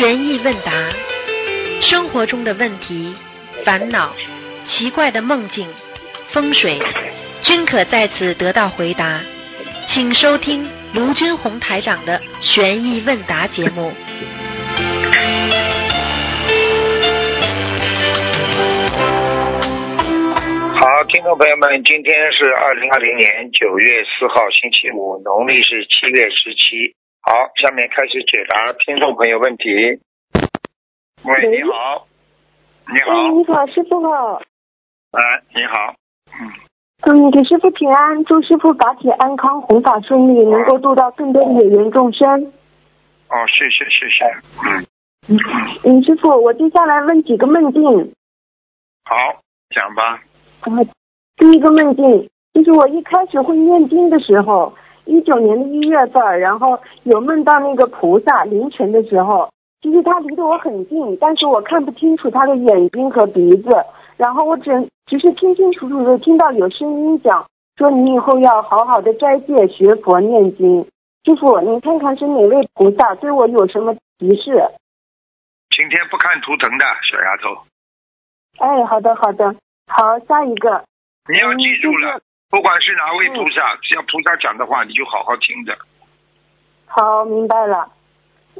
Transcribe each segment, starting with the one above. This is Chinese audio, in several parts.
悬疑问答，生活中的问题、烦恼、奇怪的梦境、风水，均可在此得到回答。请收听卢军红台长的悬疑问答节目。好，听众朋友们，今天是二零二零年九月四号，星期五，农历是七月十七。好，下面开始解答听众朋友问题。喂，你好，你哎，好，你好，师傅好。哎，你好，嗯，嗯，给师傅平安，祝师傅法体安康，弘法顺利，能够度到更多的有缘众生。哦，谢谢谢谢，嗯，嗯，师傅，我接下来问几个梦境。好，讲吧，啊，第一个梦境就是我一开始会念经的时候，一九年的一月份，然后有梦到那个菩萨凌晨的时候，其实他离得我很近，但是我看不清楚他的眼睛和鼻子，然后我只只是清清楚楚的听到有声音讲说你以后要好好的斋戒学佛念经。师傅，你看看是哪位菩萨对我有什么提示？今天不看图腾的小丫头，哎，好的好的，好，下一个。你要记住了，嗯不管是哪位菩萨，只要菩萨讲的话，你就好好听着。好，明白了。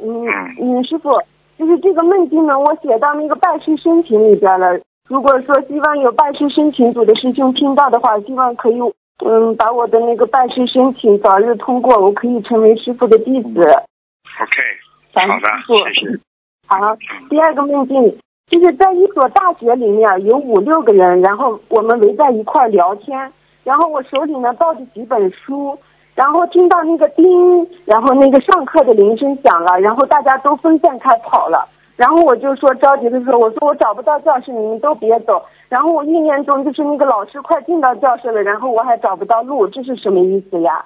嗯嗯嗯，师傅，就是这个梦境呢，我写到那个拜师申请里边了。如果说希望有拜师申请组的师兄听到的话，希望可以嗯把我的那个拜师申请早日通过，我可以成为师傅的弟子。OK，好的谢谢。好，第二个梦境就是在一所大学里面有五六个人，然后我们围在一块聊天，然后我手里呢抱着几本书，然后听到那个叮，然后那个上课的铃声响了，然后大家都分散开跑了，然后我就说着急的说，我说我找不到教室，你们都别走，然后我意念中就是那个老师快进到教室了，然后我还找不到路，这是什么意思呀？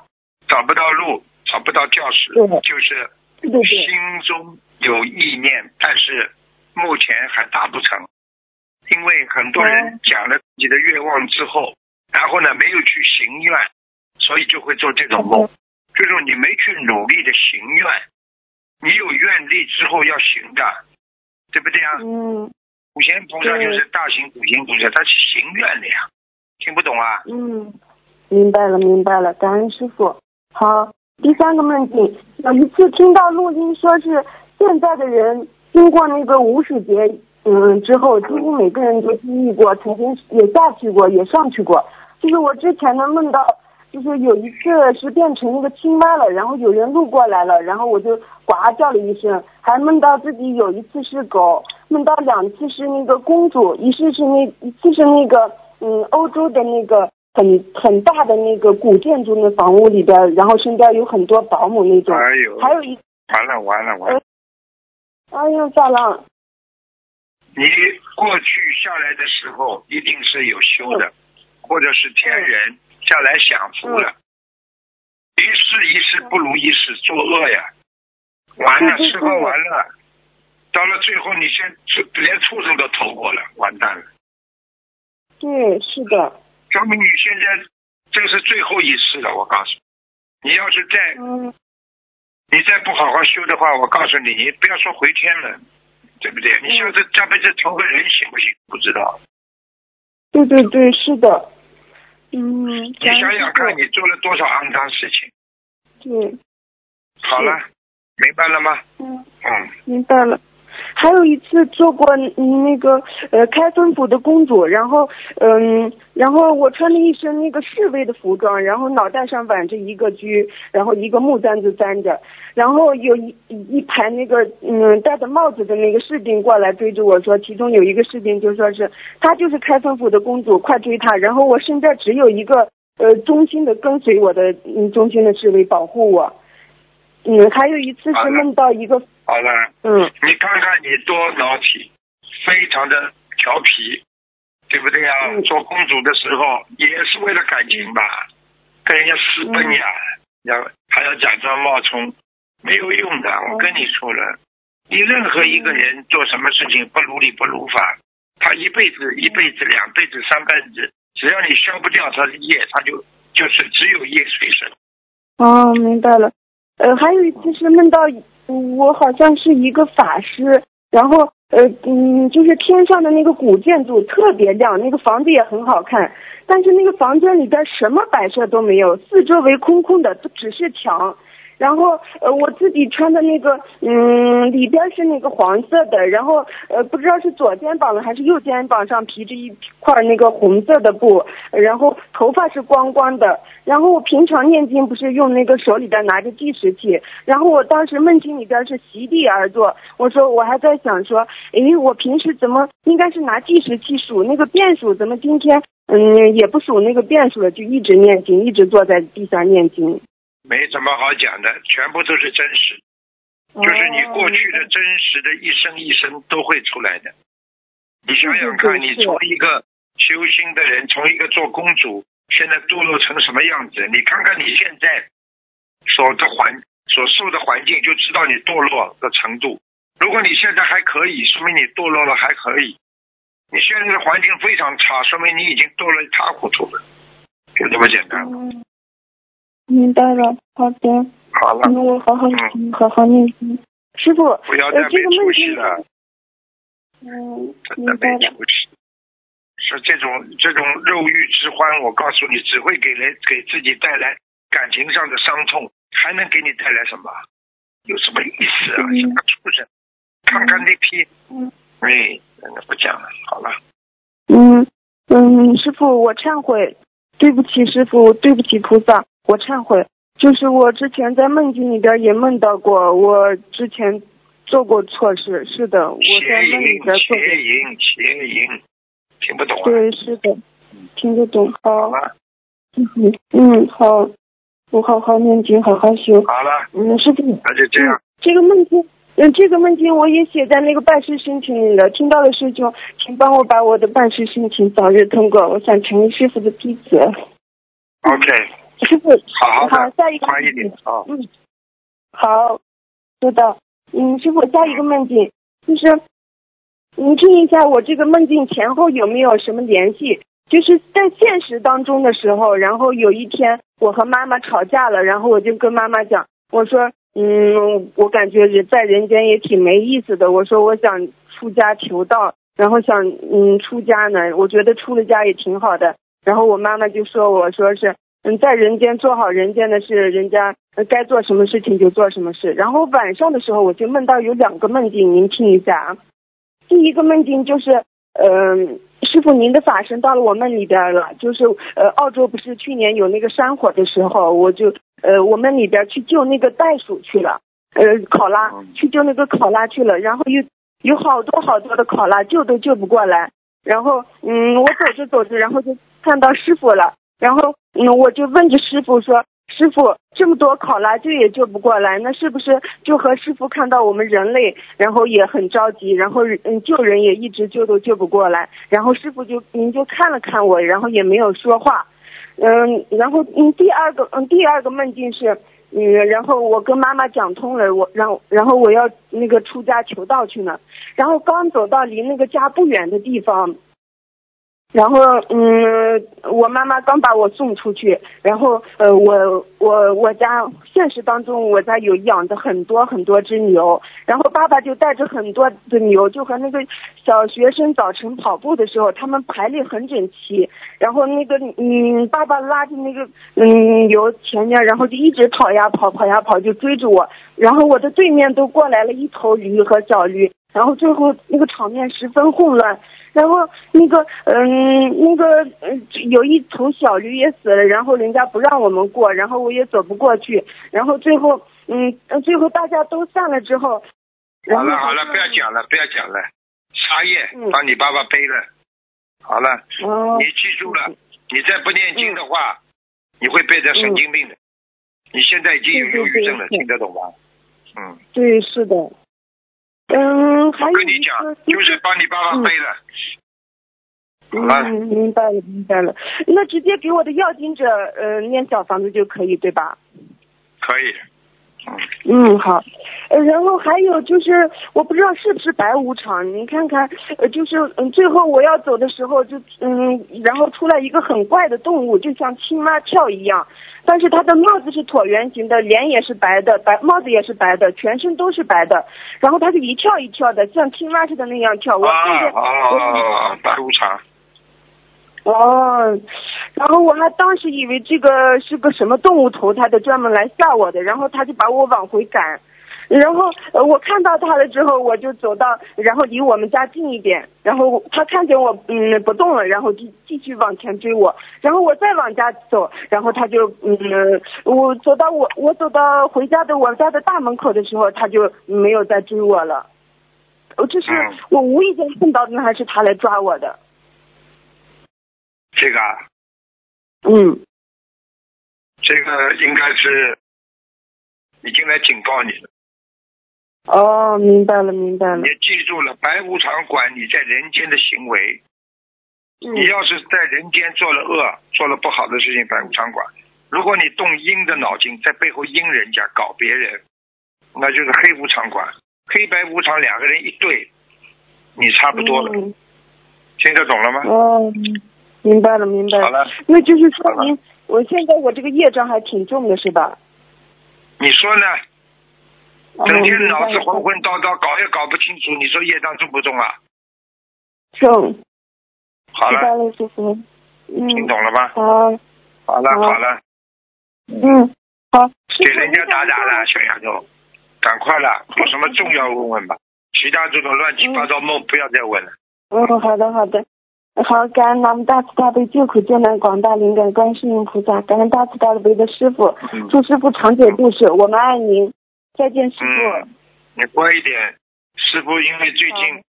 找不到路，找不到教室，就是心中有意念，但是目前还达不成，因为很多人讲了自己的愿望之后，然后呢没有去行愿，所以就会做这种梦，就是你没去努力的行愿，你有愿力之后要行的，对不对啊？嗯普贤菩萨就是大行普贤菩萨，他是行愿的呀，听不懂啊？嗯，明白了，明白了，感恩师傅。好，第三个梦境，有一次听到录音说是现在的人经过那个无始劫，嗯之后，几乎每个人都经历过，曾经也下去过，也上去过。就是我之前呢梦到，就是有一次是变成一个青蛙了，然后有人路过来了，然后我就呱叫了一声，还梦到自己有一次是狗，梦到两次是那个公主，一次是那一次是那个嗯欧洲的那个很很大的那个古建筑的房屋里边，然后身边有很多保姆那种，哎呦，还有一完了完了完了！哎呀咋了？你过去下来的时候一定是有修的，或者是天人下来享福了。一世一世不如一世，作恶呀！完了，吃喝玩乐，到了最后，你先连畜生都投过了，完蛋了。对，是的，说明你现在这个是最后一世了，我告诉你，你要是再嗯你再不好好修的话，我告诉你，你不要说回天了，对不对？你下次下辈子投个人行不行？不知道。对对对，是的，嗯，你想想看，你做了多少肮脏事情？对，好了，明白了吗？嗯。嗯，明白了。还有一次做过那个呃开封府的公主，然后嗯，然后我穿了一身那个侍卫的服装，然后脑袋上挽着一个绢，然后一个木簪子簪着，然后有一一排那个嗯戴着帽子的那个士兵过来追着我说，其中有一个士兵就说是她就是开封府的公主，快追她！然后我身边只有一个呃忠心的跟随我的嗯忠心的侍卫保护我。嗯，还有一次是梦到一个好了，嗯。你看看你多脑体，非常的调皮，对不对呀、嗯做公主的时候也是为了感情吧，跟人家私奔呀，要还要假装冒充，没有用的。我跟你说了，你任何一个人做什么事情不如理不如法，他一辈子、一辈子、两辈子、三辈子，只要你消不掉他的业，他就就是只有业随身。哦，明白了。呃，还有一次是梦到我好像是一个法师，然后呃嗯，就是天上的那个古建筑特别亮，那个房子也很好看，但是那个房间里边什么摆设都没有，四周围空空的，都只是墙。然后呃，我自己穿的那个，嗯，里边是那个黄色的，然后呃，不知道是左肩膀的还是右肩膀上披着一块那个红色的布，然后头发是光光的。然后我平常念经不是用那个手里边拿着计时器，然后我当时梦境里边是席地而坐，我说我还在想说，诶，我平时怎么应该是拿计时器数那个变数，怎么今天嗯也不数那个变数了，就一直念经，一直坐在地上念经。没什么好讲的，全部都是真实，就是你过去的真实的一生一生都会出来的。你想想看，你从一个修心的人，从一个做公主，现在堕落成什么样子？你看看你现在所的环所受的环境，就知道你堕落的程度。如果你现在还可以，说明你堕落了还可以；你现在的环境非常差，说明你已经堕落一塌糊涂了，就这么简单。明白了，好的。好了。那我好好听，好好念经。师傅，不要再没出息了。嗯，真的没出息。是这种这种肉欲之欢，我告诉你，只会给人给自己带来感情上的伤痛，还能给你带来什么？有什么意思啊？什么畜生？看看那批。嗯。哎，那不讲了，好了。嗯嗯，师傅，我忏悔，对不起，师傅，对不起，菩萨。我忏悔，就是我之前在梦境里边也梦到过，我之前做过错事，是的，我在梦里边做。邪淫，邪淫，听不懂啊？对，是的，听得懂。好。嗯嗯，好，我好好念经，好好修。好了。嗯，师傅。那就这样。这个梦境，嗯，这个梦境我也写在那个办事申请里了。听到了师兄，请帮我把我的办事申请早日通过。我想成为师傅的弟子。OK。师傅，好好，下一个快一点啊，嗯，好，知道，嗯，师傅，下一个梦境就是，你听一下我这个梦境前后有没有什么联系？就是在现实当中的时候，然后有一天我和妈妈吵架了，然后我就跟妈妈讲，我说，嗯，我感觉人在人间也挺没意思的，我说我想出家求道，然后想嗯出家呢，我觉得出了家也挺好的，然后我妈妈就说我说是。嗯，在人间做好人间的事，人家该做什么事情就做什么事。然后晚上的时候，我就梦到有两个梦境，您听一下啊。第一个梦境就是，嗯，师傅您的法身到了我梦里边了，就是呃，澳洲不是去年有那个山火的时候，我就呃，我们里边去救那个袋鼠去了，呃，考拉去救那个考拉去了，然后又有好多好多的考拉救都救不过来，然后嗯，我走着走着，然后就看到师傅了。然后，嗯，我就问着师傅说：“师傅，这么多考拉救也救不过来，那是不是就和师傅看到我们人类，然后也很着急，然后嗯救人也一直救都救不过来？然后师傅就您就看了看我，然后也没有说话，嗯，然后嗯第二个嗯第二个梦境是，嗯，然后我跟妈妈讲通了，我让然后我要那个出家求道去呢，然后刚走到离那个家不远的地方。”然后，嗯，我妈妈刚把我送出去，然后，呃，我我我家现实当中，我家有养的很多很多只牛，然后爸爸就带着很多的牛，就和那个小学生早晨跑步的时候，他们排列很整齐，然后那个，嗯，爸爸拉着那个，嗯，牛前面，然后就一直跑呀跑，跑呀跑，就追着我，然后我的对面都过来了一头驴和小驴，然后最后那个场面十分混乱。然后那个嗯那个嗯有一头小驴也死了，然后人家不让我们过，然后我也走不过去，然后最后嗯最后大家都散了之后，好了好了不要讲了不要讲了，茶叶帮你爸爸背了，好了，你记住了，你再不念经的话，你会变成神经病的，你现在已经有忧郁症了，听得懂吗？嗯，对是的。嗯，还有跟你讲，就是帮你爸爸背的。嗯，明白了，明白了。那直接给我的要经者，呃，念小房子就可以，对吧？可以。嗯，好。呃，然后还有就是，我不知道是不是白无常，你看看，呃，就是嗯，最后我要走的时候就嗯，然后出来一个很怪的动物，就像青蛙跳一样，但是他的帽子是椭圆形的，脸也是白的，白帽子也是白的，全身都是白的，然后他就一跳一跳的，像青蛙似的那样跳。我啊现在啊，白无常，哦，然后我还当时以为这个是个什么动物头，他的，专门来吓我的，然后他就把我往回赶，然后呃我看到他了之后，我就走到，然后离我们家近一点，然后他看见我嗯不动了，然后就继续往前追我，然后我再往家走，然后他就嗯我走到我我走到回家的我家的大门口的时候，他就没有再追我了，我这是嗯我无意间碰到的，还是他来抓我的？这个啊嗯。这个应该是已经来警告你了。哦，明白了，明白了你。记住了，白无常管你在人间的行为。嗯你要是在人间做了恶，做了不好的事情，白无常管。如果你动阴的脑筋，在背后阴人家、搞别人，那就是黑无常管。黑白无常两个人一对，你差不多了。嗯听得懂了吗？哦，明白了，明白了好了，那就是说明我现在我这个业障还挺重的，是吧？你说呢？哦整天脑子混混叨叨，搞也搞不清楚，你说业障重不重啊？重，好了，了，师傅。嗯，听懂了吗？好，好了，好好了，嗯，好。给人家打打了，小丫头，赶快了，有什么重要问问吧。其他这种乱七八糟梦不要再问了。嗯，好的，好的。好，感恩南无大慈大悲救苦救难广大灵感观世音菩萨，感恩大慈大悲的师傅，嗯祝师傅长久度世，我们爱您，再见，师傅。嗯，你乖一点。师傅因为最近，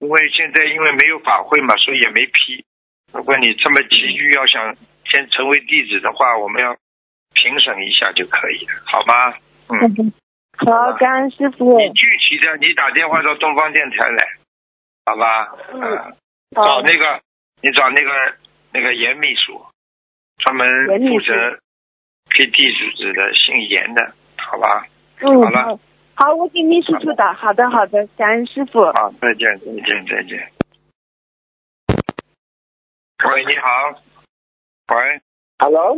因为现在因为没有法会嘛，所以也没批。如果你这么急于要想先成为弟子的话，我们要评审一下就可以了，好吗？嗯，好，感恩师傅。你具体的你打电话到东方电台来，好吧？嗯找那个你找那个那个严秘书，专门负责给弟子的姓严的，好吧？嗯，好了。好，我给秘书处打。好的，好的，感恩师傅。好，再见，再见，再见。喂，你好。喂，Hello，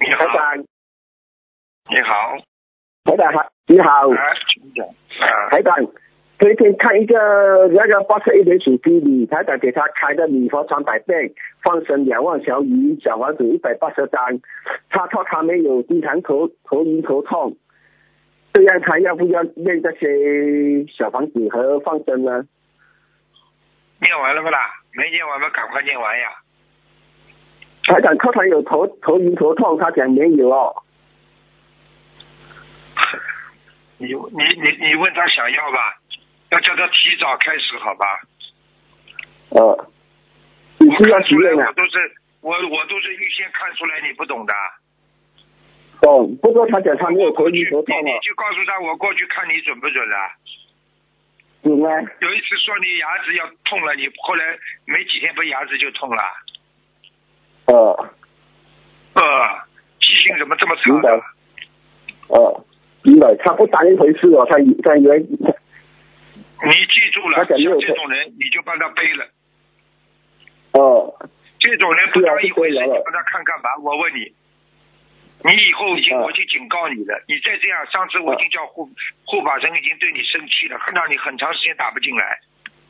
你好。你好，台长好，你好，哎，请讲。啊，台长，这一天看一个那个八十一年属鸡的，台长给他开的礼佛三百遍，放生两万条鱼，小房子一百八十张，他说他没有经常头头晕头痛，这样他要不要念这些小房子和放生呢？念完了不啦？没念完吗？赶快念完呀。台长课堂有头头晕头痛，他讲没有哦。你你你你问他想要吧，要叫他提早开始，好吧？呃，你是要许愿啊我？都是我我都是预先看出来你不懂的。懂，不过他检查没有头我过去晕头你你，就告诉他，我过去看你准不准了。准啊。有一次说你牙齿要痛了，你后来没几天不牙齿就痛了。呃呃，记性怎么这么差明白的？呃，明白，他不当一回事哦，他以他以为你记住了，像这种人，你就帮他背了。哦这种人不当一回事，帮他看干嘛？我问你，你以后已经，嗯我就警告你了，你再这样，上次我已经叫护护法神已经对你生气了，让你很长时间打不进来。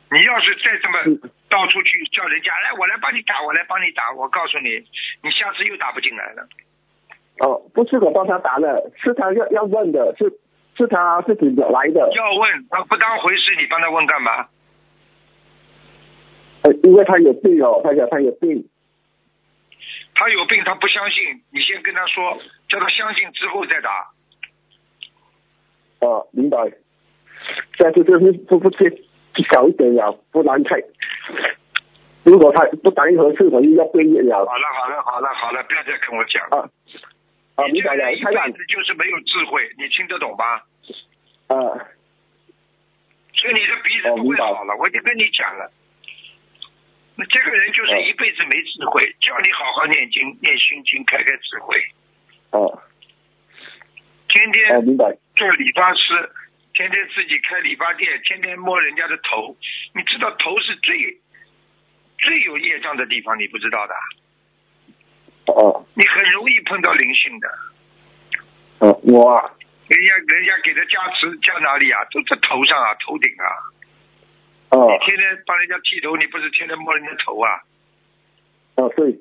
你要是再这么嗯到处去叫人家来，我来帮你打，我来帮你打，我告诉你，你下次又打不进来了。哦，不是我帮他打的，是他要要问的，是是他自己来的，要问他不当回事，你帮他问干嘛？呃，因为他有病哦，他讲他有病，他有病，他不相信，你先跟他说，叫他相信之后再打。哦，明白。下次就是不不去小一点了，不然太。如果他不当一回事，我就要背业了。好了好了好了好了，不要再跟我讲。啊啊，明白了这个人，一辈子就是没有智慧，你听得懂吧？啊所以你的鼻子不会好了，我已经跟你讲了。那这个人就是一辈子没智慧，叫你好好念经、念心经，开开智慧，哦天哦，天。做理发师，天天自己开理发店，天天摸人家的头，你知道头是最最有业障的地方，你不知道的，哦，你很容易碰到灵性的。哦，我啊，人家人家给的加持加哪里啊？都在头上啊，头顶啊。哦你天天帮人家剃头，你不是天天摸人家头啊？哦对，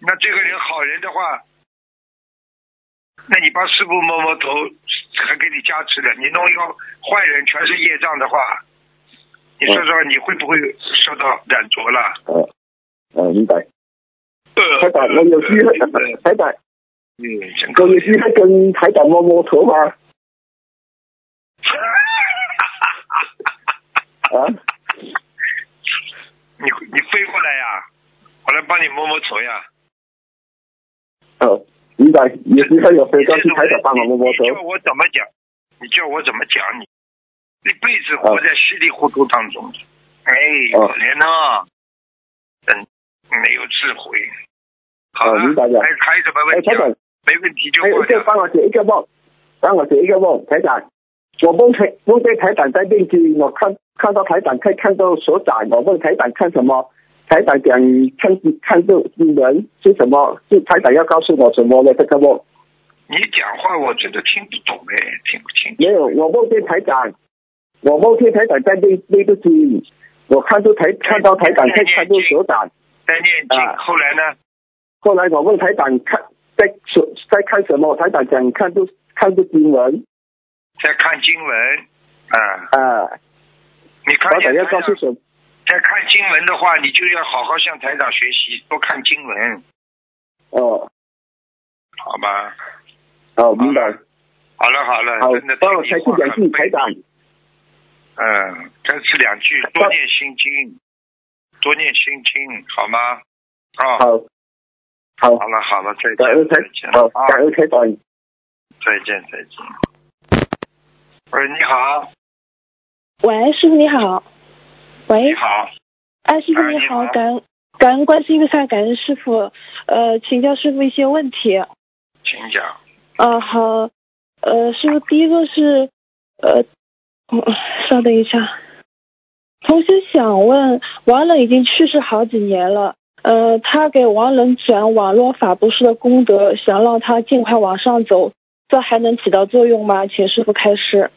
那这个人好人的话，那你帮师傅摸摸头，还给你加持的。你弄一个坏人，全是业障的话，你说说你会不会受到染着了？呃，呃，明白。呃台长，我有机会，台长，嗯，真可我有机会跟台长摸摸头吗？啊，你你飞过来呀，我来帮你摸摸头呀。呃，明白。有机会有飞上去台长帮我摸摸头你。叫我怎么讲？你叫我怎么讲你？一辈子活在稀里糊涂当中，哎，可哦怜呐，嗯，没有智慧。好了，哦明白了还还有什么哎，问题啊？没问题就还有过掉。一个帮我解一个梦，帮我解一个梦，台长。我梦台梦见台长在念经，我看看到台长可以看到所长，我问台长看什么？台长讲看看这经文是什么？是台长要告诉我什么呢？这个梦你讲话我觉得听不懂哎，听不清。没有，我梦见台长，我梦见台长在念那个经，我看到台看到台长可以看到所长，在念经，啊后来呢？后来我问台长看在手在看什么？台长讲看到看到经文在看经文，啊，啊，你看要见台？在看经文的话，你就要好好向台长学习，多看经文，哦好吧？哦，明白。好了好了，好真的，帮我开听你话示两句，台长。嗯，开始两句，多念心经，多念心经，好吗？啊、好，好，好了好了，再感恩见再见台，好，啊，感恩台长。再见再见。喂，你好，喂，师傅你好。喂你，好，哎，师傅你好，感恩感恩观世音菩萨，感恩师傅。呃，请教师傅一些问题。请讲。啊，好，呃，师傅第一个是，呃，嗯稍等一下，同学想问，王冷已经去世好几年了，呃，他给王冷转网络法布施的功德，想让他尽快往上走，这还能起到作用吗？请师傅开示。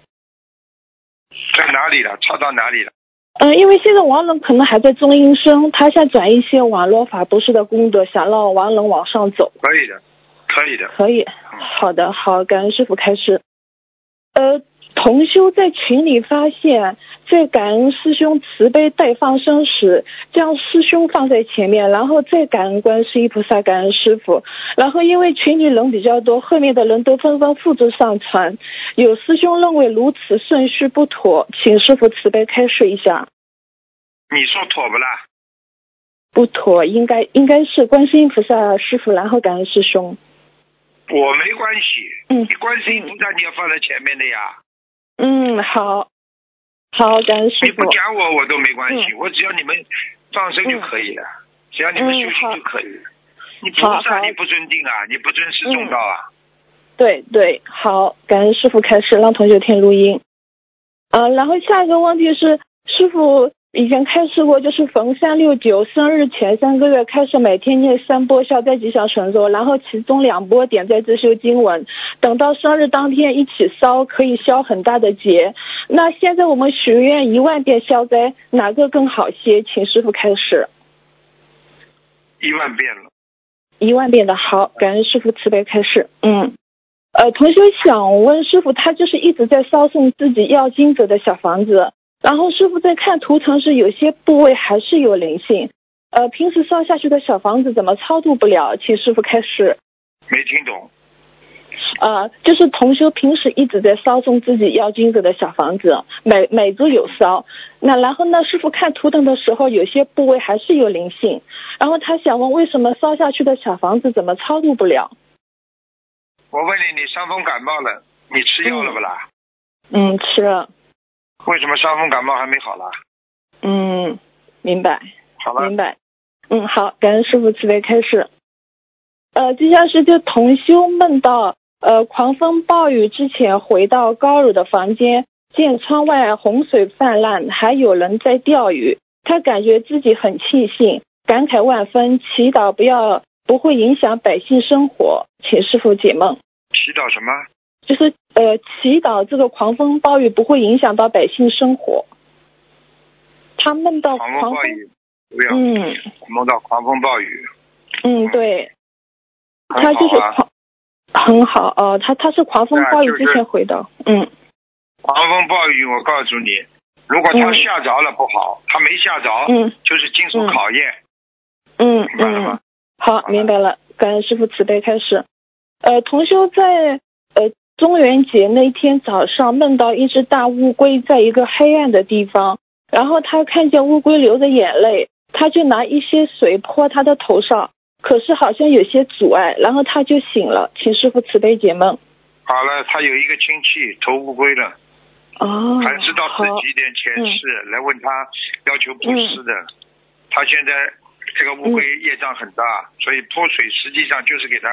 在哪里了？抄到哪里了？嗯，因为现在王冷可能还在中阴身，他想转一些网络法布施的功德，想让王冷往上走。可以的，可以的。可以，好的，好，感恩师傅开始。呃，同修在群里发现，在感恩师兄慈悲带放生时，将师兄放在前面，然后再感恩观世音菩萨，感恩师傅。然后因为群里人比较多，后面的人都纷纷复制上传。有师兄认为如此顺序不妥，请师傅慈悲开示一下。你说妥不啦？不妥，应该应该是观世音菩萨师傅，然后感恩师兄。我没关系。嗯你观世音菩萨你要放在前面的呀。嗯，好，好，感谢师你不傅。讲我我都没关系，我只要你们放生就可以了，只要你们嗯修行就可以了。你菩好好萨你不尊敬啊，你不尊师重道啊。对对，好，感恩师傅开始让同学听录音。呃，然后下一个问题是，师傅以前开示过，就是逢三六九生日前三个月开始每天念三波消灾吉祥神咒，然后其中两波点在自修经文，等到生日当天一起烧，可以消很大的劫。那现在我们许愿一万遍消灾，哪个更好些？请师傅开始。一万遍了，一万遍的好，感恩师傅慈悲开示。嗯，呃，同学想问师傅，他就是一直在烧送自己要经者的小房子，然后师傅在看图腾时，有些部位还是有灵性。呃，平时烧下去的小房子怎么超度不了？请师傅开示。没听懂。呃，就是同修平时一直在烧送自己要金子的小房子，每每周有烧。那然后呢，师傅看图腾的时候，有些部位还是有灵性。然后他想问，为什么烧下去的小房子怎么超度不了？我问你，你伤风感冒了，你吃药了不啦？嗯，吃了。为什么伤风感冒还没好啦？嗯，明白，好了明，白。嗯，好，感恩师傅慈悲开示。呃，接下来是就同修梦到呃，狂风暴雨之前回到高乳的房间，见窗外洪水泛滥，还有人在钓鱼，他感觉自己很庆幸，感慨万分，祈祷不要不会影响百姓生活，请师傅解梦。祈祷什么？就是呃，祈祷这个狂风暴雨不会影响到百姓生活。他梦到狂狂风，暴雨，不要嗯。梦到狂风暴雨，嗯，对，很他就是。狂，很好哦、他他是狂风暴雨之前回的，嗯。狂风暴雨，我告诉你，如果他嗯。下着了不好，他没吓着，嗯就是经受嗯考验，嗯嗯，好，明白了，感恩师傅慈悲开始。呃，同修在呃中元节那天早上梦到一只大乌龟在一个黑暗的地方，然后他看见乌龟流着眼泪，他就拿一些水泼他的头上，可是好像有些阻碍，然后他就醒了，请师傅慈悲解梦。好了，他有一个亲戚投乌龟了，哦，还知道好，自己一点前世，来问他要求布施的。他现在这个乌龟业障很大，所以泼水实际上就是给他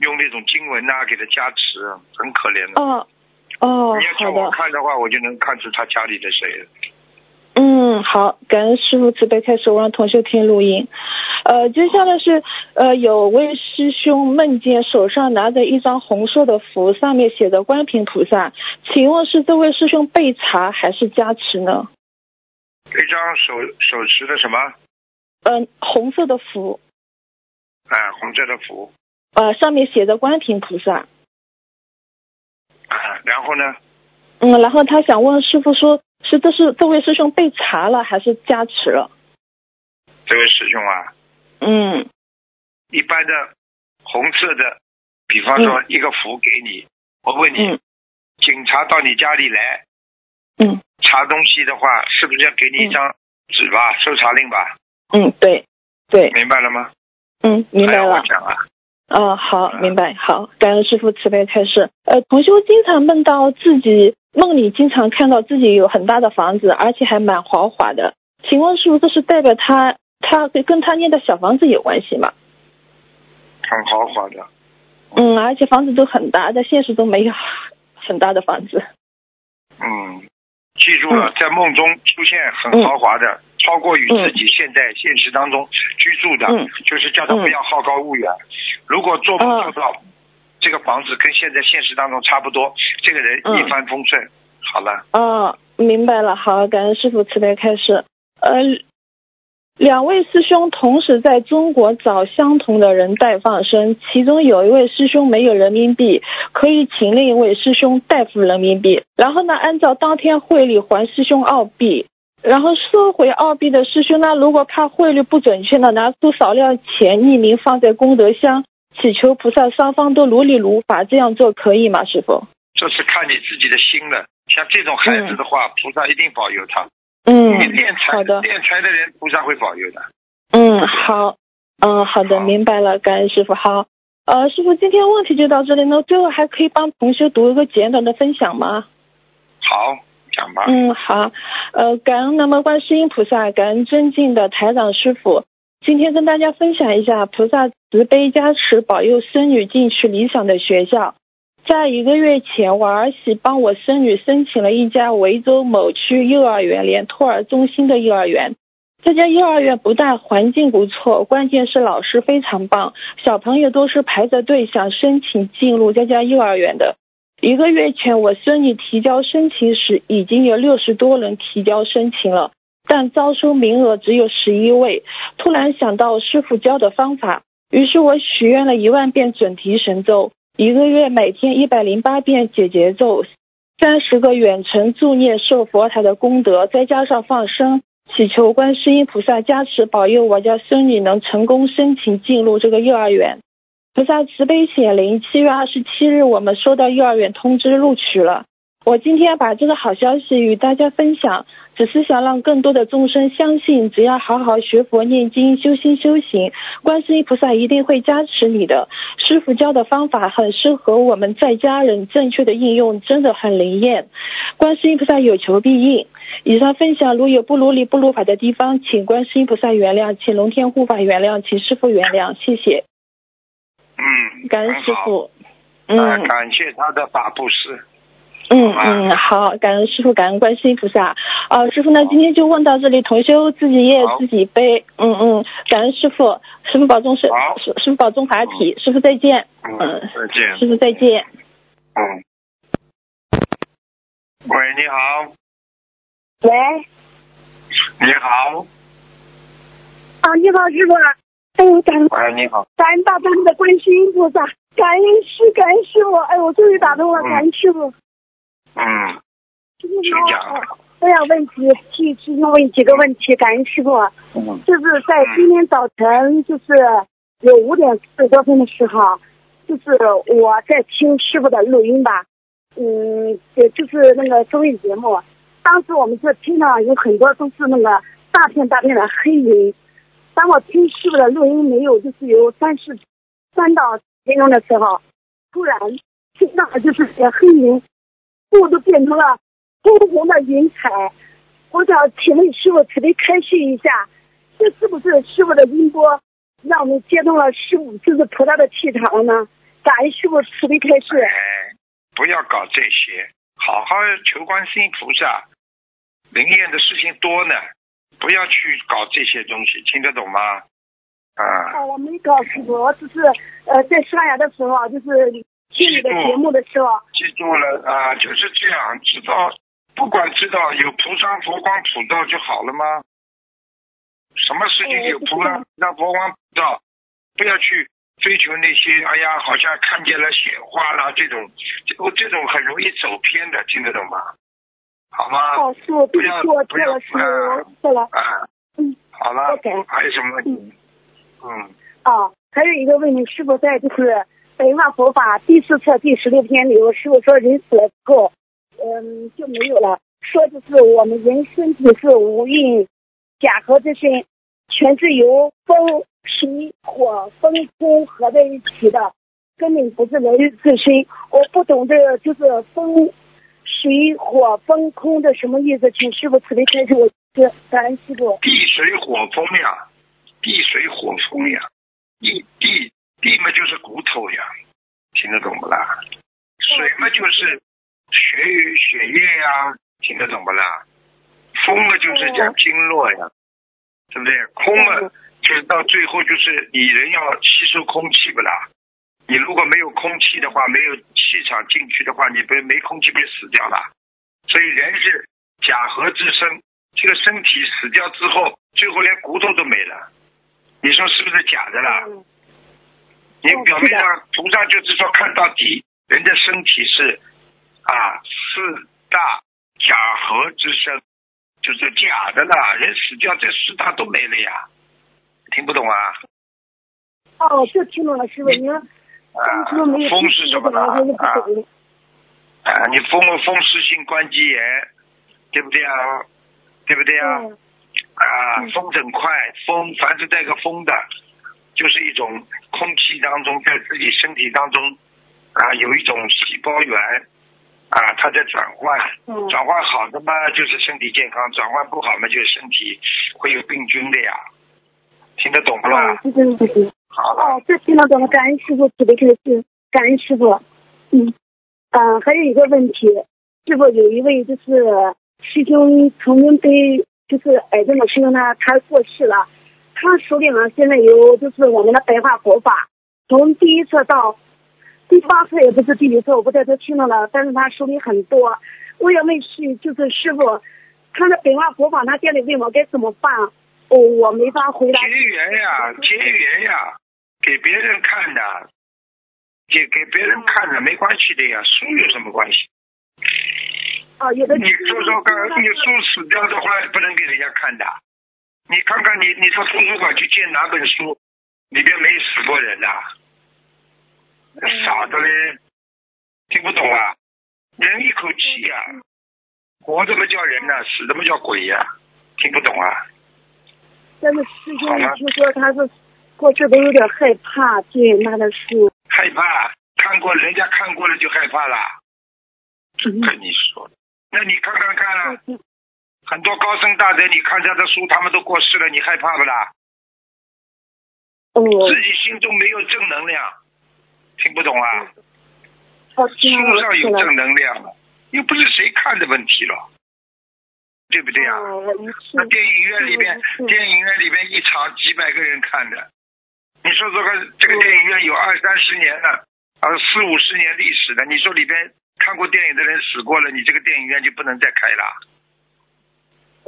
用那种经文呐、给他加持，很可怜的。哦哦你要，叫，我看的话，我就能看出他家里的谁了。嗯，好，感恩师傅慈悲开始，我让同学听录音。呃，接下来是呃，有位师兄梦见手上拿着一张红色的符，上面写着观平菩萨，请问是这位师兄被查还是加持呢？一张手手持的什么？嗯、红色的符，啊，红色的符呃，上面写着观平菩萨。啊，然后呢？嗯，然后他想问师傅说，是这是这位师兄被查了还是加持了？这位师兄啊，嗯一般的红色的，比方说一个符给你，我问你，嗯警察到你家里来嗯查东西的话，是不是要给你一张纸吧，搜查令吧？嗯，对对，明白了吗？嗯，明白了还要我。讲啊？哦，好，嗯明白。好，感恩师傅慈悲开示。呃，同修经常梦到自己梦里经常看到自己有很大的房子，而且还蛮豪华的。请问师傅，这是代表他他跟他念的小房子有关系吗？很豪华的，嗯，而且房子都很大，在现实中没有 很大的房子。嗯，记住了，嗯在梦中出现很豪华的，超过于自己现在现实当中居住的，嗯就是叫他不要好高骛远。如果做梦哦做到这个房子跟现在现实当中差不多，这个人嗯一帆风顺。好了，哦，明白了。好，感恩师傅慈悲开示。呃，两位师兄同时在中国找相同的人代放生，其中有一位师兄没有人民币，可以请另一位师兄代付人民币，然后呢，按照当天汇率还师兄澳币。然后收回澳币的师兄呢，如果怕汇率不准确呢，拿出少量钱匿名放在功德箱，祈求菩萨双方都如理如法，这样做可以吗，师傅？这是看你自己的心了。像这种孩子的话，菩萨一定保佑他。嗯你敛，财好的。练财的人，菩萨会保佑的。嗯，好，嗯，好的，好明白了，感恩师傅。好，呃，师傅，今天问题就到这里呢。最后还可以帮同学读一个简短的分享吗？好，讲吧。嗯，好，呃，感恩南无观世音菩萨，感恩尊敬的台长师傅。今天跟大家分享一下菩萨慈悲加持，保佑孙女进去理想的学校。在一个月前，我儿媳帮我孙女申请了一家维州某区幼儿园连托儿中心的幼儿园。这家幼儿园不但环境不错，关键是老师非常棒，小朋友都是排着队想申请进入这家幼儿园的。一个月前，我孙女提交申请时，已经有六十多人提交申请了，但招收名额只有十一位。突然想到师傅教的方法，于是我许愿了一万遍准提神咒，一个月每天一百零八遍解结咒，三十个远程助念受佛台的功德，再加上放生，祈求观世音菩萨加持保佑我家孙女能成功申请进入这个幼儿园。菩萨慈悲显灵，七月二十七日我们收到幼儿园通知录取了。我今天把这个好消息与大家分享，只是想让更多的众生相信，只要好好学佛念经、修心修行，观世音菩萨一定会加持你的。师傅教的方法很适合我们在家人，正确的应用真的很灵验。观世音菩萨有求必应。以上分享如有不如理不如法的地方，请观世音菩萨原谅，请龙天护法原谅，请师傅原谅，谢谢。嗯，感恩师。傅。嗯感谢他的法布施。嗯嗯，好，感恩师傅，感恩观世音菩萨。啊，师傅呢，今天就问到这里，同修自己业自己背。嗯嗯，感恩师傅，师傅保重师好。师师傅保重法体，师傅再见。嗯嗯，再见。师傅再见。嗯。喂，你好，喂，你好，啊，你好，师傅，哎呦，感哎，你好，感恩大悲的观世音菩萨，感恩师感恩师傅，哎，我终于打通了，嗯。感恩师傅。嗯，师傅请讲。好，我要问题替师兄问几个问题，感恩师傅。嗯。就是在今天早晨，就是有五点四十多分的时候，就是我在听师傅的录音吧，嗯，也就是那个综艺节目，当时我们就听到有很多都是那个大片大片的黑云。当我听师傅的录音没有，就是有三十三到分钟的时候，突然听到就是这黑云，雾都变成了红红的云彩。我想请问师傅慈悲开示一下，这是不是师傅的音波让我们接通了师傅就是菩萨的气场呢？感恩师傅慈悲开示。哎，不要搞这些，好好求观世音菩萨。灵验的事情多呢，不要去搞这些东西，听得懂吗？啊，哦，我没搞师傅，我只是呃在刷牙的时候，就是听你的节目的时候，记住了啊，就是这样，知道，不管知道有菩萨佛光普照就好了吗？什么事情有菩萨让佛光普照，不要去追求那些，哎呀，好像看见了显化啦这种，这这种很容易走偏的，听得懂吗？好吗？哦，师傅，对不不要起，我不要错了，师傅，我错了。啊，嗯，好了 OK，还有什么问题？嗯，哦，还有一个问题，师傅在就是北化佛法第四册第十六篇里，我师傅说人死了之后，嗯，就没有了，说就是我们人身体是五蕴假合之身，全是由风、水、火、风、空合在一起的，根本不是人自身。我不懂这个就是风、水、火、风、空的什么意思，请师傅慈悲开示我。是感恩师傅。地水火风呀，地水火风呀，地地地嘛就是骨头呀，听得懂不啦？水嘛就是血血液呀，听得懂不啦？风嘛就是讲经络呀，对不对？空嘛就是到最后就是你人要吸收空气不啦？你如果没有空气的话，没有气场进去的话，你不没空气不就死掉了？所以人是假合之身，这个身体死掉之后，最后连骨头都没了，你说是不是假的啦？嗯你表面上菩萨就是说看到底，人的身体是啊四大假合之身，就是假的啦。人死掉这四大都没了呀，听不懂啊？哦，就听懂了，师傅，您啊刚说没有风是什么呢？啊。啊，你风风湿性关节炎，对不对啊？对不对啊？嗯啊，嗯风很快，风凡是带个风的，就是一种空气当中在自己身体当中啊有一种细胞源啊，它在转换，嗯转换好的嘛就是身体健康，转换不好嘛就是身体会有病菌的呀，听得懂不哦啦？，这真的是。好了，哦，这听得懂了，感恩师傅指的开示，感恩师傅。嗯，啊，还有一个问题，师傅有一位就是师兄曾经被就是癌症的师兄呢他过世了，他手里呢现在有就是我们的白话佛法，从第一册到第八册也不是第几册，我不太都听到了，但是他手里很多。我也问师就是师傅，他的白话佛法他店里问我该怎么办，哦，我没法回答。结缘呀，结缘呀，给别人看的，给给别人看的没关系的呀，书有什么关系？啊，有的你说说看，你书死掉的话不能给人家看的。你看看你你到图书馆去借哪本书，里边没死过人呐、傻的嘞，听不懂啊？人一口气呀、活着么叫人呐、死的么叫鬼呀、听不懂啊？但是师兄一听说他是过去都有点害怕借那的书。害怕，看过人家看过了就害怕了。嗯跟你说，那你看看看啊，很多高僧大德，你看他的书，他们都过世了，你害怕不啦？哦，自己心中没有正能量，听不懂啊？书上有正能量了，又不是谁看的问题了，对不对啊？那电影院里边，嗯电影院里边一场几百个人看的，你说这个，这个电影院有二三十年了，啊四五十年历史的，你说里边看过电影的人死过了，你这个电影院就不能再开了？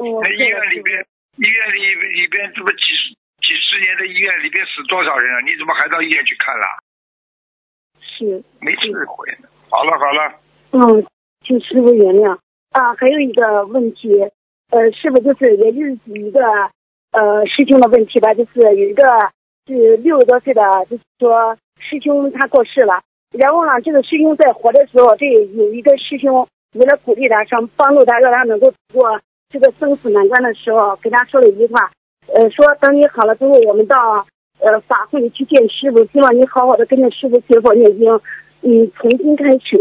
哦那医院里边，医院里里边这么几十几十年的医院里边死多少人啊？你怎么还到医院去看了？是没智慧呢。好了好了，嗯，请师傅原谅啊。还有一个问题，呃，师傅就是也就是一个呃师兄的问题吧，就是有一个是六十多岁的，就是说师兄他过世了，然后呢，这个师兄在活的时候，这有一个师兄为了鼓励他，想帮助他，让他能够度过这个生死难关的时候，跟他说了一句话，呃，说等你好了之后，我们到呃法会去见师傅，希望你好好的跟着师傅学佛念经。嗯，重新开始。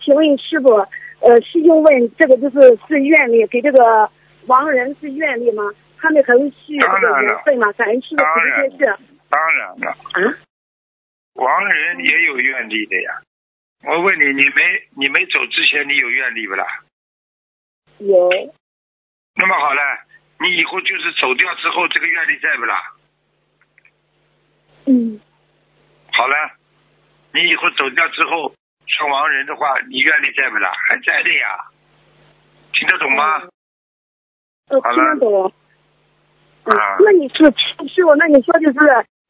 请问师傅，呃，师兄问这个就是是愿力，给这个亡人是愿力吗？他们还会续这个缘分吗？感恩师傅当然这件事当然了，啊。亡人也有愿力的呀。我问你，你没你没走之前，你有愿力不啦？有，那么好了，你以后就是走掉之后，这个愿力在不啦？嗯，好了，你以后走掉之后，成亡人的话，你愿力在不啦？还在的呀，听得懂吗？呃，听得懂。嗯啊，那你说师傅，那你说就是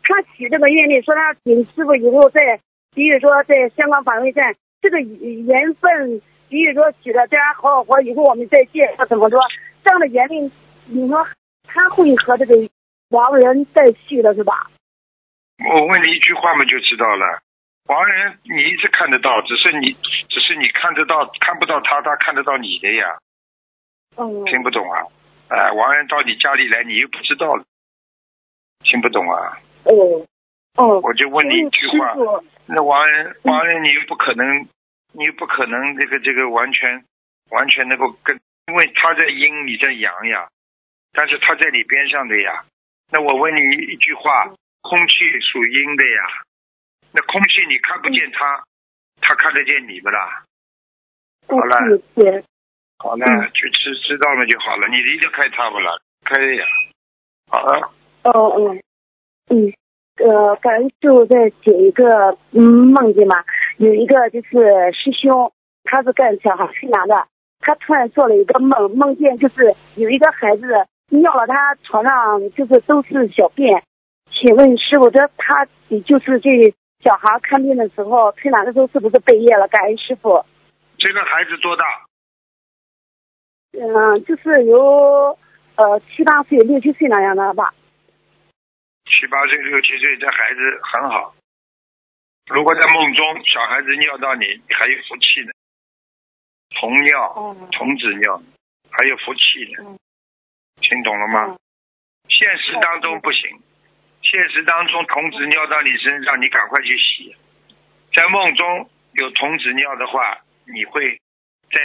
他许这个愿力，说他请师傅以后在，比如说在香港法会站，这个缘分，比如说许了，大家好好活，以后我们再见，他怎么说，这样的年龄，你说他会和这个亡人再续的是吧？我问你一句话嘛，就知道了。王仁你一直看得到，只是你只是你看得到，看不到他，他看得到你的呀。嗯，听不懂啊？哎、王仁到你家里来，你又不知道了，听不懂啊？哦，哦，我就问你一句话那王仁，王仁你又不可能，你又不可能这个这个完全完全能够跟，因为他在阴，你在阳呀，但是他在你边上的呀。那我问你一句话，空气属阴的呀，那空气你看不见他，他看得见你不啦？好了。好了，就知知道了就好了，你离得开他不啦？开的呀。好了，哦哦，嗯，呃，感恩师傅再解一个嗯梦境嘛，有一个就是师兄，他是干小孩推拿的，他突然做了一个梦，梦见就是有一个孩子尿了他床上就是都是小便，请问师傅，这他就是这小孩看病的时候推拿的时候是不是背业了？感恩师傅，这个孩子多大？嗯、就是有呃七八岁、六七岁那样的吧。七八岁、六七岁，这孩子很好。如果在梦中小孩子尿到你，你还有福气呢。童尿、哦童子尿，还有福气呢。嗯听懂了吗？嗯现实当中不行，现实当中童子尿到你身上，你赶快去洗。在梦中有童子尿的话，你会在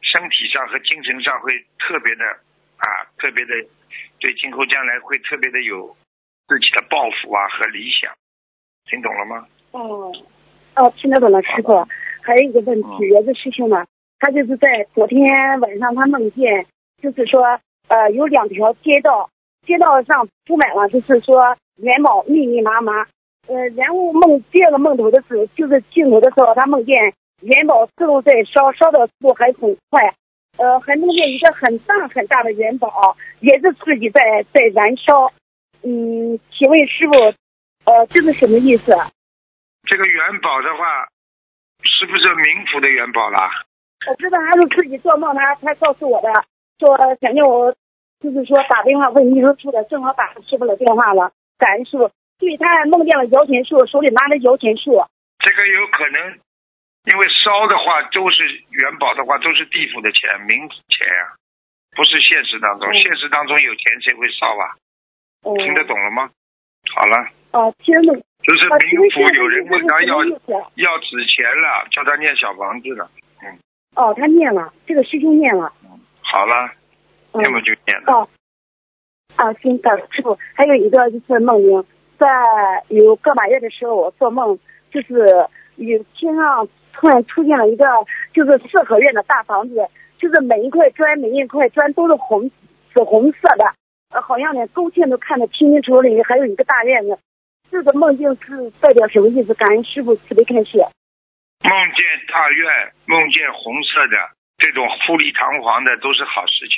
身体上和精神上会特别的啊，特别的对今后将来会特别的有自己的抱负啊和理想，听懂了吗？哦，哦，听得懂了，师傅。还有一个问题，嗯也是师兄呢，他就是在昨天晚上，他梦见，就是说，呃，有两条街道，街道上铺满了，就是说元宝密密麻麻。呃，然后梦第二个梦头的时候，就是镜头的时候，他梦见元宝自动在烧，烧的速度还很快，呃，还梦见一个很大很大的元宝，也是自己在在燃烧。嗯，请问师傅，呃，这是什么意思？这个元宝的话，是不是冥府的元宝啦？我知道他是自己做梦，他他告诉我的，说想叫我就是说打电话问秘书处的，正好打师傅的电话了，感恩师傅。对他梦见了摇钱树，手里拿着摇钱树。这个有可能，因为烧的话都是元宝的话都是地府的钱、冥府钱啊、不是现实当中。嗯现实当中有钱谁会烧啊？嗯，听得懂了吗？好了，哦，听得懂。就是冥府有人问他要？要纸钱了，叫他念小房子了。哦，他念了，这个师兄念了。好了，嗯要么就念了。哦，啊，行，感恩师傅。还有一个就是梦境，在有个把月的时候，我做梦就是有天上突然出现了一个就是四合院的大房子，就是每一块砖每一块砖都是红紫红色的，呃，好像连勾芡都看得清清楚楚，里面还有一个大院子。这个梦境是代表什么意思？感恩师傅慈悲开示。梦见大院，梦见红色的这种富丽堂皇的都是好事情，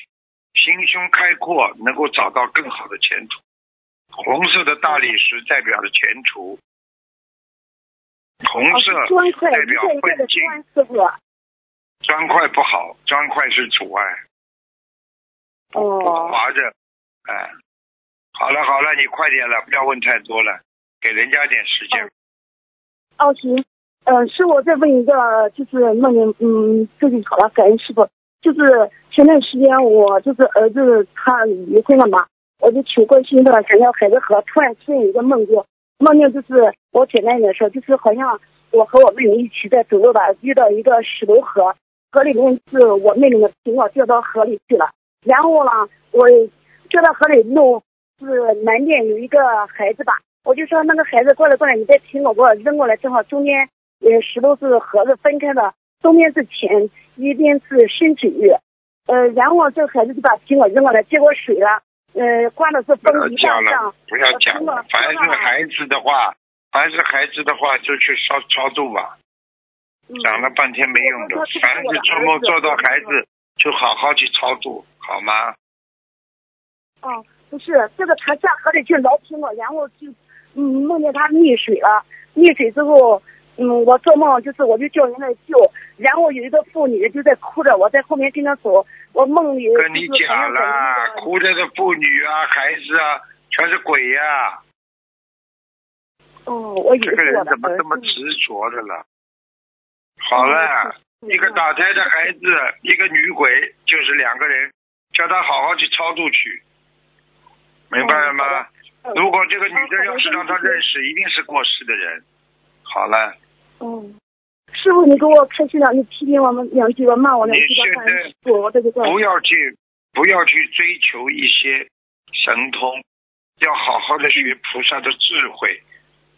心胸开阔，能够找到更好的前途。红色的大理石代表着前途，红色代表困境，砖，块不好，砖块是阻碍，不哦，滑着，哎，好了好了，你快点了，不要问太多了，给人家点时间。哦行，呃，师傅再问一个，就是梦见，嗯，这就好了，感恩师傅。就是前段时间我就是儿子他离婚了嘛，我就求过心的想要孩子和，突然出现一个梦境，梦境就是我简单一点说，就是好像我和我妹妹一起在走路吧，遇到一个石头河，河里面是我妹妹的苹果掉到河里去了，然后呢，我掉到河里弄是南边有一个孩子吧，我就说那个孩子过来过来，你把苹果给我扔过来，正好中间呃石头是盒子分开的，东边是钱，一边是深水鱼，呃，然后这孩子就把苹果扔过来，结果水了，呃，刮的是不要风一不要讲了。凡是孩子的话，凡是孩子的话，就去超超度吧。嗯讲了半天没用的凡是做梦做到孩子，就好好去超度，好吗？哦，不是，这个他下河里去捞苹果，然后就嗯梦见他溺水了，溺水之后，嗯，我做梦就是我就叫人来救，然后有一个妇女就在哭着，我在后面跟她走，我梦里跟你讲了，哭着的妇女啊、孩子啊，全是鬼呀、哦，我以这个人怎么这么执着的了？好了，嗯一个打胎的孩子，一个女鬼，就是两个人，叫他好好去超度去，明白了吗？嗯如果这个女的哦要是让他认识，一定是过世的人。好了，嗯，师傅，你给我开心两句，批评我们两句吧，骂我两句吧，你现在感恩，我这个不要去，不要去追求一些神通，要好好的学菩萨的智慧。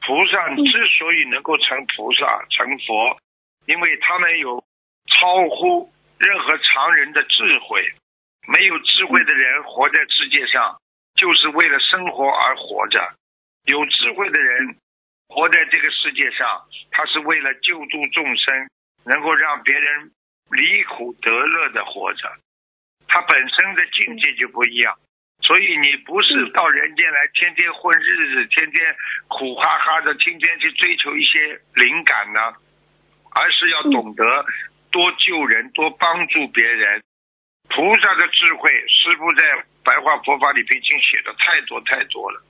菩萨之所以能够成菩萨、成佛，因为他们有超乎任何常人的智慧。没有智慧的人活在世界上，就是为了生活而活着；有智慧的人活在这个世界上，他是为了救助众生，能够让别人离苦得乐的活着。他本身的境界就不一样，所以你不是到人间来天天混日子，天天苦哈哈的，天天去追求一些灵感呢，而是要懂得多救人，多帮助别人。菩萨的智慧，师父在白话佛法里边已经写的太多太多了。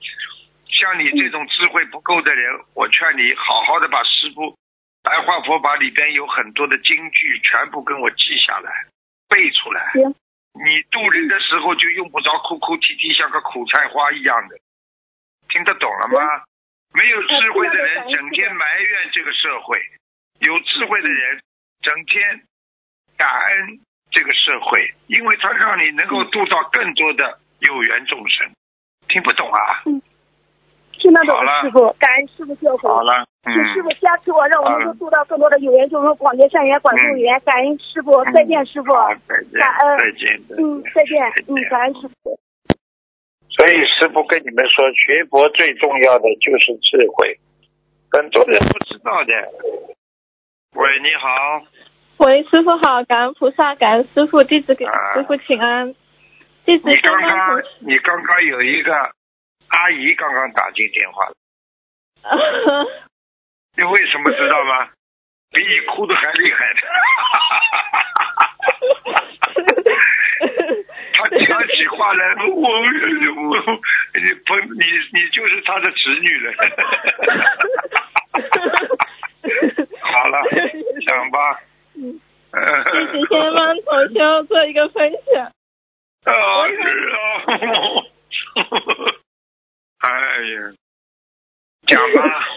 像你这种智慧不够的人，我劝你好好的把师父白话佛法里边有很多的金句全部跟我记下来，背出来。行你渡人的时候就用不着哭哭啼啼，像个苦菜花一样的，听得懂了吗？没有智慧的人整天埋怨这个社会，有智慧的人整天感恩这个社会，因为他让你能够渡到更多的有缘众生。听不懂啊？听得懂好了师傅，感恩师傅教诲。好了，嗯请，师傅加持我，让我能够度到更多的有缘众生，广结善缘，广度缘。感恩师傅，再见师傅。好，再见，感恩再见，嗯，再见。嗯，感恩师傅。所以师傅跟你们说，学佛最重要的就是智慧，很多人不知道的。喂，你好，喂，师傅好，感恩菩萨，感恩师傅，弟子给啊师傅请安。弟子刚刚同你刚刚有一个阿姨刚刚打进电话，你为什么知道吗？比你哭的还厉害的。他讲起话来，我我你不你你就是他的侄女了。好了，讲吧。嗯呃弟子先帮同修做一个分享。啊是啊，哎呀，讲吧。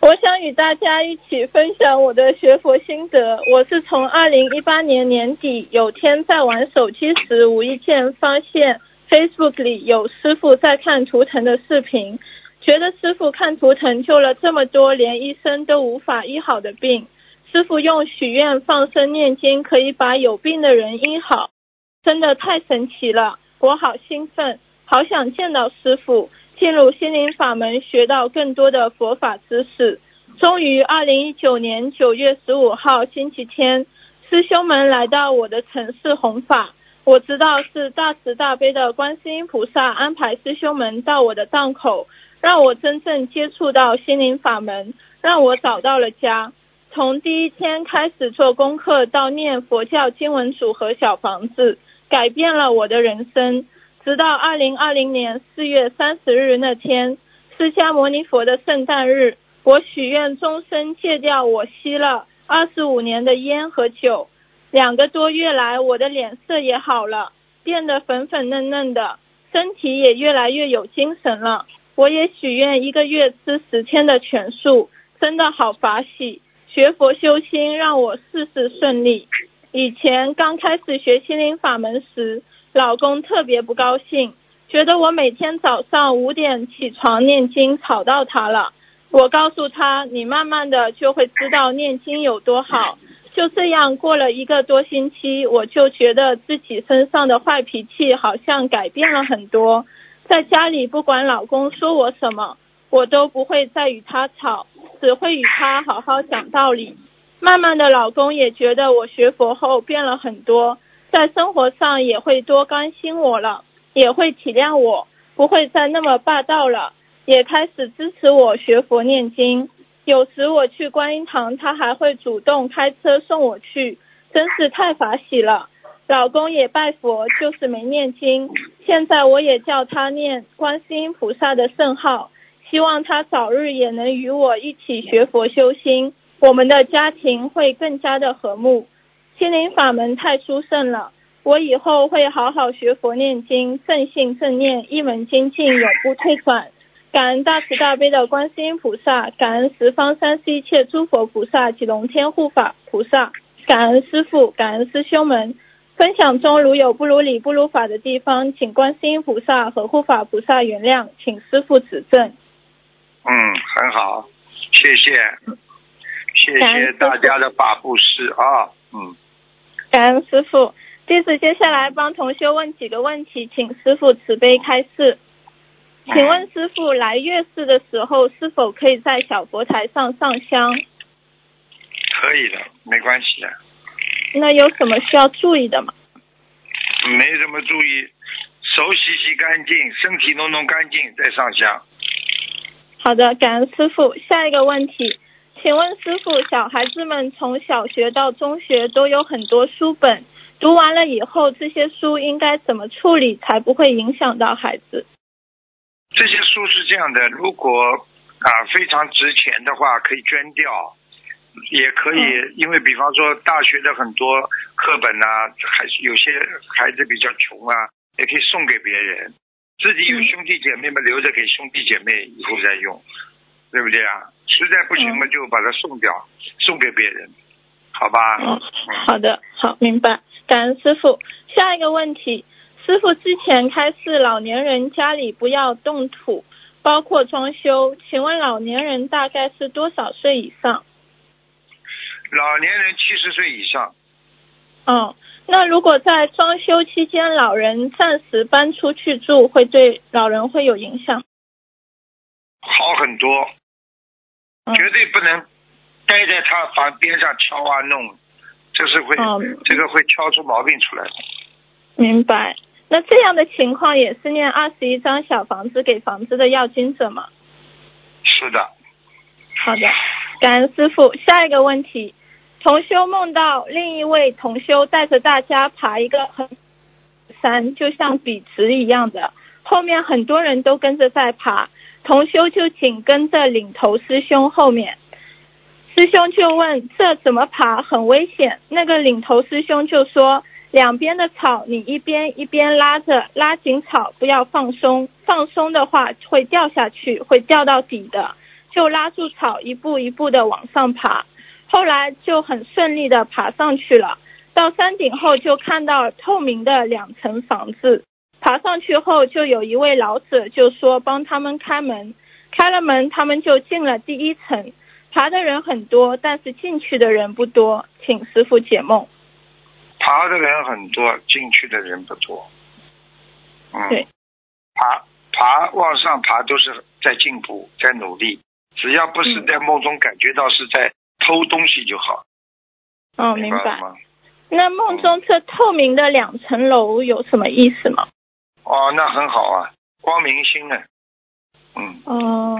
我想与大家一起分享我的学佛心得。我是从二零一八年年底有天在玩手机时，无意间发现 Facebook 里有师傅在看图腾的视频，觉得师傅看图腾救了这么多连医生都无法医好的病，师傅用许愿放生念经可以把有病的人医好，真的太神奇了！我好兴奋，好想见到师傅，进入心灵法门，学到更多的佛法知识。终于，二零一九年九月十五号星期天，师兄们来到我的城市弘法。我知道是大慈大悲的观世音菩萨安排师兄们到我的档口，让我真正接触到心灵法门，让我找到了家。从第一天开始做功课到念佛教经文组合小房子，改变了我的人生。直到二零二零年四月三十日那天，释迦牟尼佛的圣诞日，我许愿终身戒掉我吸了二十五年的烟和酒。两个多月来，我的脸色也好了，变得粉粉嫩嫩的，身体也越来越有精神了。我也许愿一个月吃十天的全素，真的好法喜。学佛修心，让我事事顺利。以前刚开始学心灵法门时，老公特别不高兴，觉得我每天早上五点起床念经吵到他了。我告诉他，你慢慢的就会知道念经有多好。就这样过了一个多星期，我就觉得自己身上的坏脾气好像改变了很多。在家里，不管老公说我什么，我都不会再与他吵，只会与他好好讲道理。慢慢的，老公也觉得我学佛后变了很多，在生活上也会多关心我了，也会体谅我，不会再那么霸道了，也开始支持我学佛念经。有时我去观音堂，他还会主动开车送我去，真是太法喜了。老公也拜佛，就是没念经。现在我也叫他念观世音菩萨的圣号，希望他早日也能与我一起学佛修心，我们的家庭会更加的和睦。心灵法门太殊胜了，我以后会好好学佛念经，正信正念，一门精进，永不退转。感恩大慈大悲的观世音菩萨，感恩十方三世一切诸佛菩萨及龙天护法菩萨，感恩师父，感恩师兄们。分享中如有不如理、不如法的地方，请观世音菩萨和护法菩萨原谅，请师父指正。嗯，很好，谢谢，谢谢大家的法布施啊，嗯。感恩师傅，弟子接下来帮同学问几个问题，请师傅慈悲开示。请问师傅，来月事的时候是否可以在小佛台上上香？可以的，没关系的。那有什么需要注意的吗？没什么注意，手洗洗干净，身体弄弄干净再上香。好的，感恩师傅。下一个问题，请问师傅，小孩子们从小学到中学都有很多书本，读完了以后，这些书应该怎么处理才不会影响到孩子？这些书是这样的，如果啊非常值钱的话，可以捐掉，也可以，因为比方说大学的很多课本呐，还是有些孩子比较穷啊，也可以送给别人。自己有兄弟姐妹们留着给兄弟姐妹以后再用，对不对啊？实在不行嘛，就把它送掉，送给别人，好吧？嗯，好的，好，明白。感恩师傅。下一个问题。师傅之前开示老年人家里不要动土，包括装修。请问老年人大概是多少岁以上？老年人七十岁以上。哦，那如果在装修期间老人暂时搬出去住，会对老人会有影响？好很多，绝对不能待在他房边上敲啊弄，这是会这个会敲出毛病出来的。明白。那这样的情况也是念二十一张小房子给房子的要经者吗？是的。好的，感恩师傅。下一个问题，同修梦到另一位同修带着大家爬一个很山，就像笔直一样的，后面很多人都跟着在爬，同修就紧跟着领头师兄后面。师兄就问这怎么爬？很危险。那个领头师兄就说。两边的草，你一边一边拉着，拉紧草，不要放松。放松的话会掉下去，会掉到底的。就拉住草，一步一步的往上爬。后来就很顺利的爬上去了。到山顶后就看到透明的两层房子。爬上去后，就有一位老者就说帮他们开门。开了门，他们就进了第一层。爬的人很多，但是进去的人不多，请师傅解梦。爬的人很多，进去的人不多。嗯，对，爬爬往上爬都是在进步，在努力，只要不是嗯在梦中感觉到是在偷东西就好。哦，明明白。那梦中这透明的两层楼有什么意思吗？哦，那很好啊，光明星呢。嗯，哦，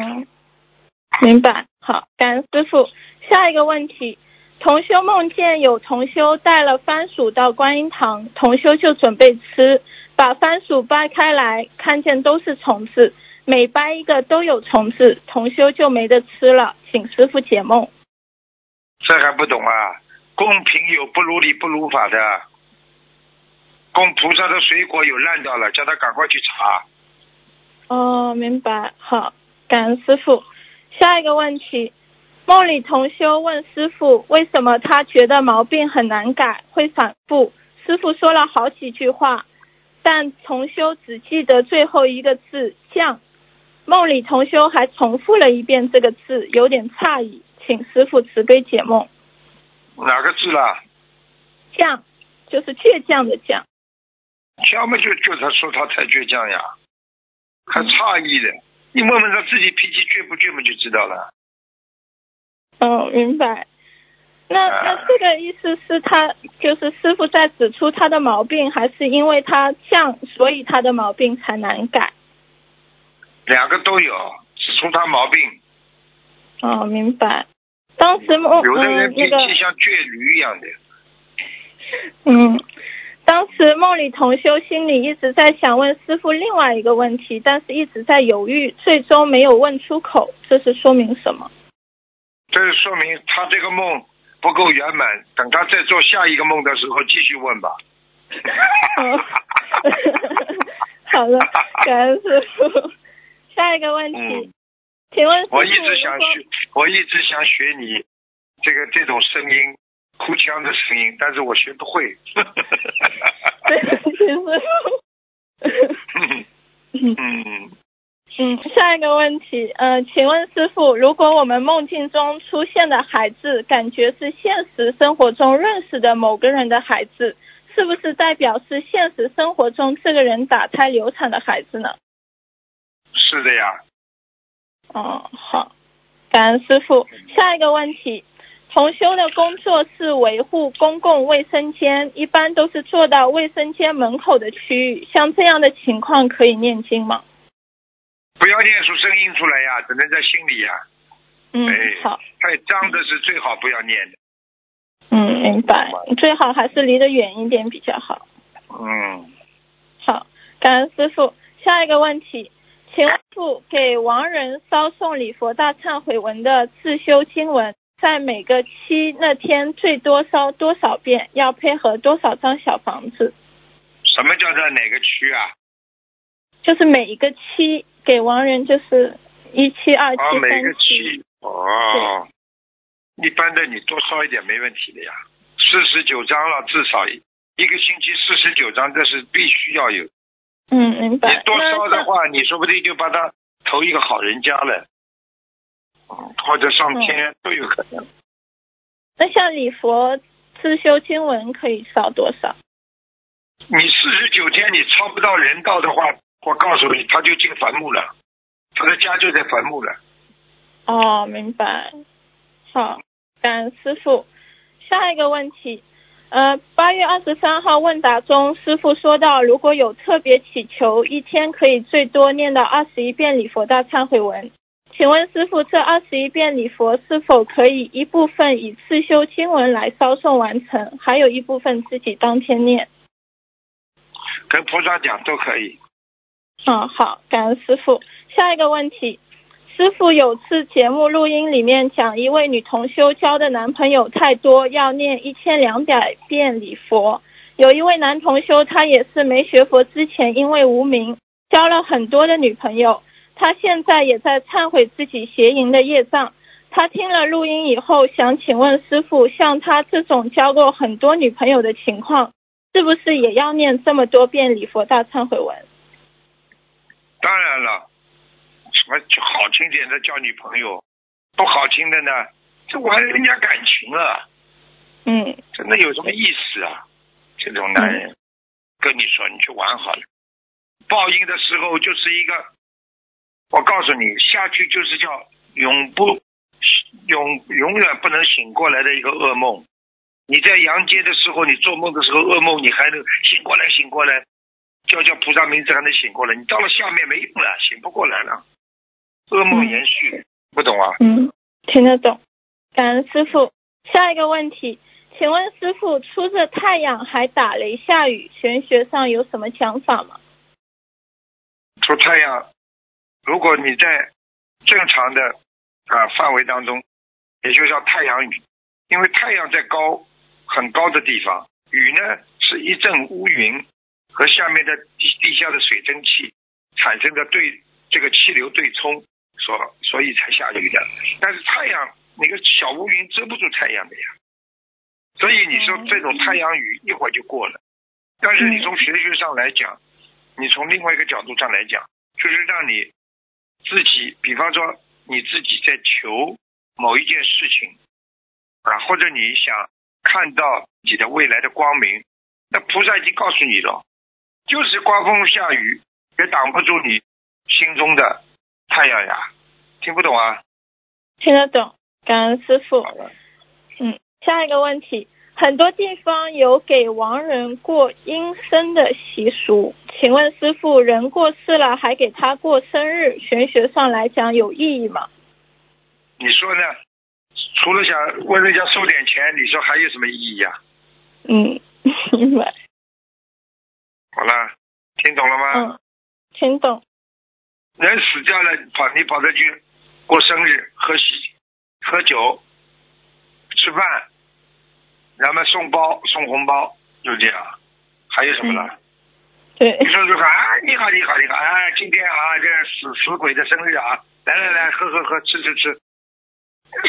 明白。好，感恩师傅。下一个问题，同修梦见有同修带了番薯到观音堂，同修就准备吃，把番薯掰开来，看见都是虫子，每掰一个都有虫子，同修就没得吃了，请师傅解梦。这还不懂啊？公平有不如理不如法的，供菩萨的水果有烂掉了，叫他赶快去查。哦，明白。好，感恩师傅。下一个问题，梦里同修问师傅，为什么他觉得毛病很难改，会反复？师傅说了好几句话，但同修只记得最后一个字“降”。梦里同修还重复了一遍这个字，有点诧异，请师傅慈悲解梦。哪个字啦？降就是倔强的降。要么就就他说他太倔强呀，很诧异的。你问问他自己脾气倔不倔嘛，就知道了。哦，明白。那那这个意思是他就是师傅在指出他的毛病，还是因为他犟，所以他的毛病才难改？两个都有，指出他毛病。哦，明白。当时我有的人脾气像倔驴一样的。嗯，当时梦里同修心里一直在想问师傅另外一个问题，但是一直在犹豫，最终没有问出口，这是说明什么？这是说明他这个梦不够圆满，等他再做下一个梦的时候继续问吧。哦 好的，感恩师傅。下一个问题，嗯请问师傅，我一直想学，我一直想学你这个这种声音，哭腔的声音，但是我学不会。对不起师傅。嗯嗯，嗯，下一个问题，呃，请问师傅，如果我们梦境中出现的孩子，感觉是现实生活中认识的某个人的孩子，是不是代表是现实生活中这个人打胎流产的孩子呢？是的呀。哦，好，感恩师傅。下一个问题，同修的工作是维护公共卫生间，一般都是做到卫生间门口的区域，像这样的情况可以念经吗？不要念出声音出来呀，只能在心里呀。嗯哎，好，太脏的是最好不要念的。嗯，明白，最好还是离得远一点比较好。嗯，好，感恩师傅。下一个问题，请师傅给亡人烧送礼佛大忏悔文的自修经文，在每个期那天最多烧多少遍？要配合多少张小房子？什么叫做哪个区啊？就是每一个期给亡人就是一期、二期、啊，每个三期。区哦。一般的你多烧一点没问题的呀，四十九张了，至少一一个星期四十九张，这是必须要有。嗯，明白。你多烧的话，你说不定就把他投一个好人家了，嗯，或者上天都有可能。那像礼佛自修经文可以烧多少？你四十九天你超不到人道的话，我告诉你，他就进坟墓了，他的家就在坟墓了。哦，明白。好，感恩师傅。下一个问题，呃，八月二十三号问答中，师傅说到，如果有特别祈求，一天可以最多念到二十一遍礼佛大忏悔文。请问师傅，这二十一遍礼佛是否可以一部分以刺修经文来烧送完成，还有一部分自己当天念？跟菩萨讲都可以。嗯，好，感恩师傅。下一个问题，师傅有次节目录音里面讲，一位女同修交的男朋友太多，要念一千两百遍礼佛。有一位男同修，他也是没学佛之前，因为无名交了很多的女朋友，他现在也在忏悔自己邪淫的业障。他听了录音以后，想请问师傅，像他这种交过很多女朋友的情况，是不是也要念这么多遍礼佛大忏悔文？当然了，什么好听点的叫女朋友，不好听的呢，这玩人家感情啊，嗯真的有什么意思啊？这种男人跟你说，你去玩好了，报应的时候就是一个，我告诉你，下去就是叫永不永永远不能醒过来的一个噩梦。你在阳间的时候，你做梦的时候噩梦，你还能醒过来，醒过来，叫叫菩萨名字还能醒过来。你到了下面没用了，醒不过来了，噩梦延续，不懂啊？嗯，听得懂。感恩师傅。下一个问题，请问师傅，出着太阳还打雷下雨，玄学上有什么想法吗？出太阳，如果你在正常的啊范围当中，也就叫太阳雨，因为太阳在高很高的地方，雨呢是一阵乌云和下面的地地下的水蒸气产生的对这个气流对冲，所所以才下雨的。但是太阳那个小乌云遮不住太阳的呀，所以你说这种太阳雨一会儿就过了。但是你从玄学上来讲，你从另外一个角度上来讲，就是让你自己，比方说你自己在求某一件事情啊，或者你想看到你的未来的光明，那菩萨已经告诉你了，就是刮风下雨也挡不住你心中的太阳呀，听不懂啊？听得懂。感恩师傅。嗯，下一个问题，很多地方有给亡人过阴生的习俗，请问师傅，人过世了还给他过生日，玄学上来讲有意义吗？你说呢？除了想问人家收点钱，你说还有什么意义呀、嗯，明白。好了，听懂了吗？嗯，听懂。人死掉了，跑你跑着去过生日、喝喜、喝酒、吃饭，然后送包、送红包，就这样。还有什么呢？对你，说说看，啊，你好，你好，你好，啊，今天啊，这死死鬼的生日啊，来来来，喝喝喝，吃吃吃，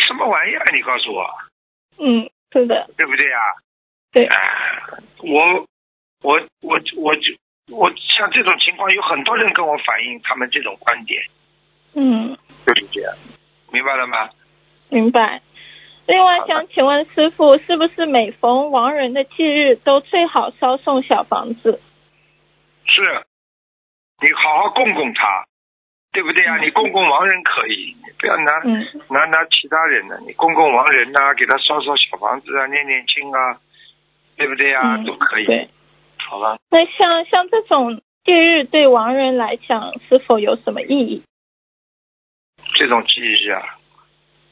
什么玩意儿？你告诉我，嗯，是的，对不对呀、对，啊，我我我我就我像这种情况，有很多人跟我反映他们这种观点，嗯，就是这样？明白了吗？明白。另外想请问师傅，是不是每逢亡人的忌日都最好烧送小房子？是，你好好供供他，对不对啊？你供供亡人可以，你不要拿、嗯拿拿其他人的，你供供亡人呐、给他烧烧小房子啊，念念经啊，对不对啊？嗯都可以，对。好吧？那像像这种忌日对亡人来讲是否有什么意义？这种忌日啊，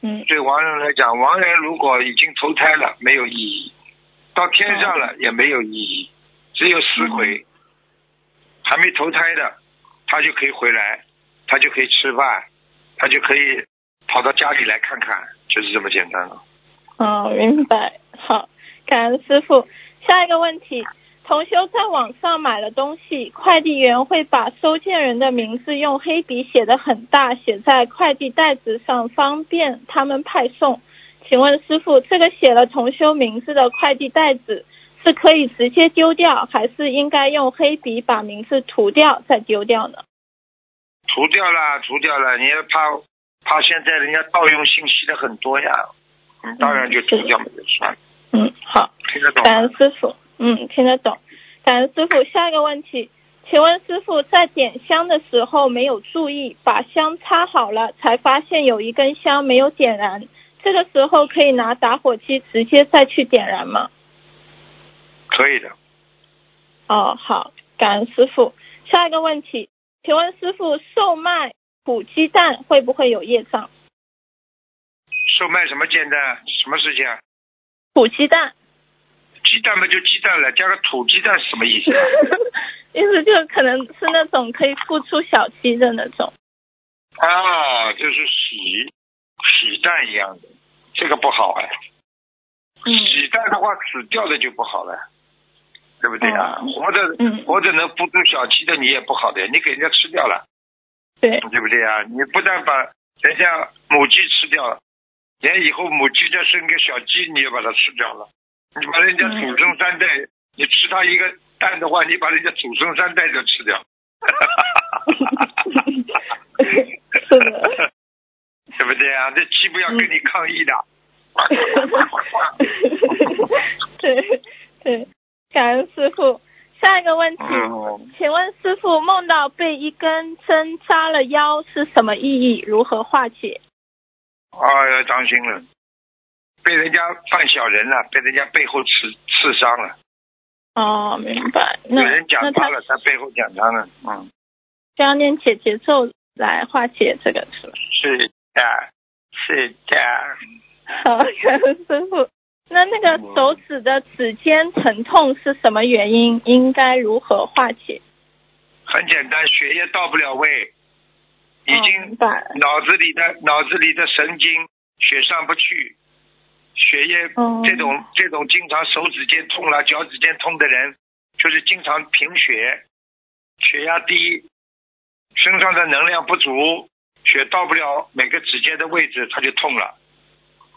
嗯对亡人来讲，亡人如果已经投胎了，没有意义；到天上了也没有意义，只有死鬼、还没投胎的，他就可以回来，他就可以吃饭，他就可以跑到家里来看看，就是这么简单了。哦，明白。好，感恩师傅。下一个问题，同修在网上买了东西，快递员会把收件人的名字用黑笔写的很大，写在快递袋子上，方便他们派送。请问师傅，这个写了同修名字的快递袋子是可以直接丢掉，还是应该用黑笔把名字涂掉再丢掉呢？涂掉了，涂掉了，你要怕怕现在人家盗用信息的很多呀，嗯当然就涂掉了就算了，嗯，好。听得懂感吗？恩师傅，嗯，听得懂。感恩师傅，下一个问题，请问师傅在点香的时候没有注意，把香插好了，才发现有一根香没有点燃，这个时候可以拿打火机直接再去点燃吗？可以的，哦，好，感恩师傅。下一个问题，请问师傅售卖土鸡蛋会不会有业障？售卖什么煎蛋？什么事情啊？土鸡蛋，鸡蛋嘛就鸡蛋了，加个土鸡蛋是什么意思？意思就可能是那种可以孵出小鸡的那种。啊，就是洗洗蛋一样的，这个不好哎。嗯洗蛋的话，死掉的就不好了，对不对啊？哦活着、嗯活着能孵出小鸡的，你也不好的，你给人家吃掉了，对，对不对啊？你不但把人家母鸡吃掉了，连以后母鸡再生个小鸡，你也把它吃掉了。你把人家祖孙三代，你吃他一个蛋的话，你把人家祖孙三代都吃掉。是的，对不对啊？这鸡不要跟你抗议的，对对，感恩师傅。下一个问题，嗯，请问师傅梦到被一根针扎了腰是什么意义？如何化解？哎呀当心了，被人家犯小人了，被人家背后刺刺伤了，哦，明白。那有人讲他他了，他背后讲他了，嗯，就要念解结咒来化解这个是吧？是的，是的，好，感 恩师傅。那那个手指的指尖疼痛是什么原因？应该如何化解？很简单，血液到不了位，已经白。脑子里的脑子里的神经血上不去，血液、哦这种这种经常手指尖痛了、脚趾尖痛的人，就是经常贫血，血压低，身上的能量不足，血到不了每个指尖的位置，他就痛了，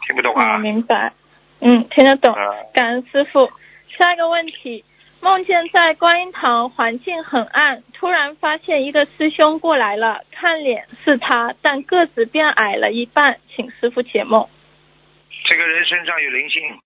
听不懂啊？嗯，明白。嗯，听得懂。啊感恩师傅。下一个问题，梦见在观音堂环境很暗，突然发现一个师兄过来了，看脸是他，但个子变矮了一半，请师傅解梦。这个人身上有灵性，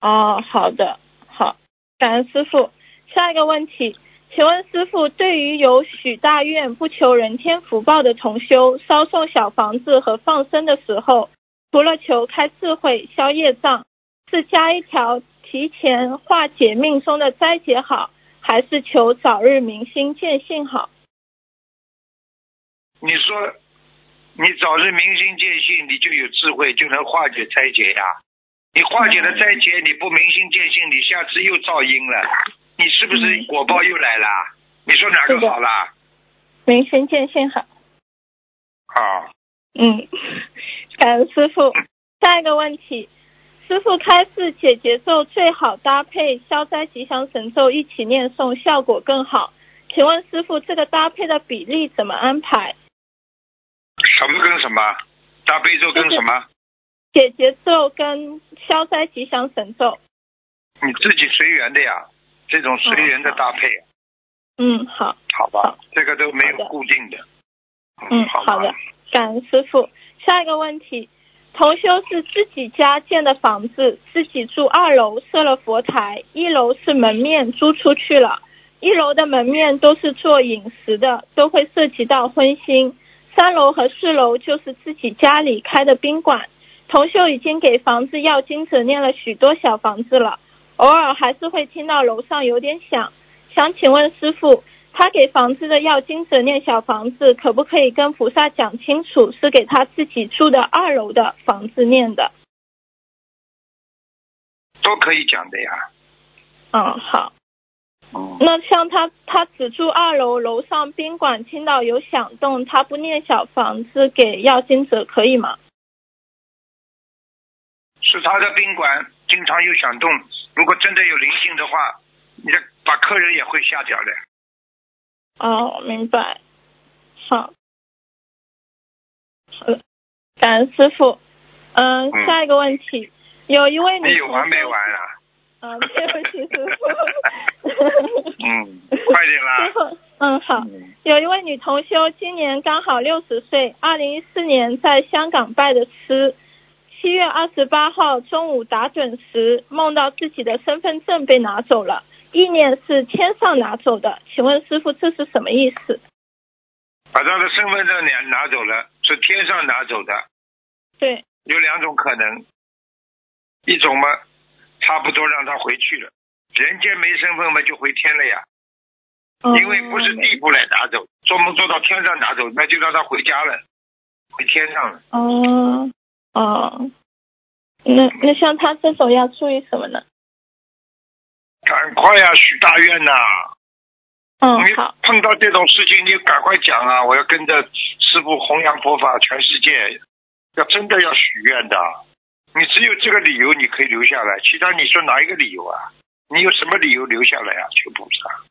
哦，好的，好，感恩师傅。下一个问题，请问师傅，对于有许大愿不求人天福报的同修，烧送小房子和放生的时候，除了求开智慧、消业障，是加一条提前化解命中的灾劫好，还是求早日明心见性好？你说你早日明心见性，你就有智慧，就能化解灾劫呀。你化解了灾劫，你不明心见性，你下次又造因了，你是不是嗯果报又来了？你说哪个好啦？明心见性好。好，嗯，感恩师傅。下一个问题，师傅开示解节奏最好搭配消灾吉祥神咒一起念诵，效果更好。请问师傅，这个搭配的比例怎么安排？什么跟什么？大悲咒跟什么？解结咒跟消灾吉祥神咒。你自己随缘的呀，这种随缘的搭配，嗯，好，好吧好？这个都没有固定的。嗯，好好的，感恩师傅。下一个问题，同修是自己家建的房子，自己住二楼，设了佛台，一楼是门面租出去了，一楼的门面都是做饮食的，都会涉及到荤腥。三楼和四楼就是自己家里开的宾馆。同修已经给房子要经者念了许多小房子了，偶尔还是会听到楼上有点响。想请问师傅，他给房子的要经者念小房子，可不可以跟菩萨讲清楚，是给他自己住的二楼的房子念的？都可以讲的呀。嗯，好。嗯，那像他他只住二楼，楼上宾馆听到有响动，他不念小房子给要经者可以吗？是他的宾馆经常有响动，如果真的有灵性的话，你的把客人也会吓掉的。哦，明白。好，好的，感恩师傅。嗯，嗯下一个问题，有一位女你有完没完啊？啊，对不起，师 傅。嗯，快点啦嗯，好。嗯有一位女同修今年刚好六十岁，二零一四年在香港拜的师。七月二十八号中午打准时，梦到自己的身份证被拿走了，意念是天上拿走的。请问师傅，这是什么意思？把他的身份证拿拿走了，是天上拿走的。对，有两种可能，一种嘛，差不多让他回去了，人间没身份嘛就回天了呀，哦因为不是地府来拿走，做梦做到天上拿走，那就让他回家了，回天上了。哦哦，那那像他这种要注意什么呢？赶快呀、许大愿呐、嗯，你，碰到这种事情，你赶快讲啊！我要跟着师傅弘扬佛法，全世界要真的要许愿的。你只有这个理由，你可以留下来，其他你说哪一个理由啊？你有什么理由留下来啊？求菩萨。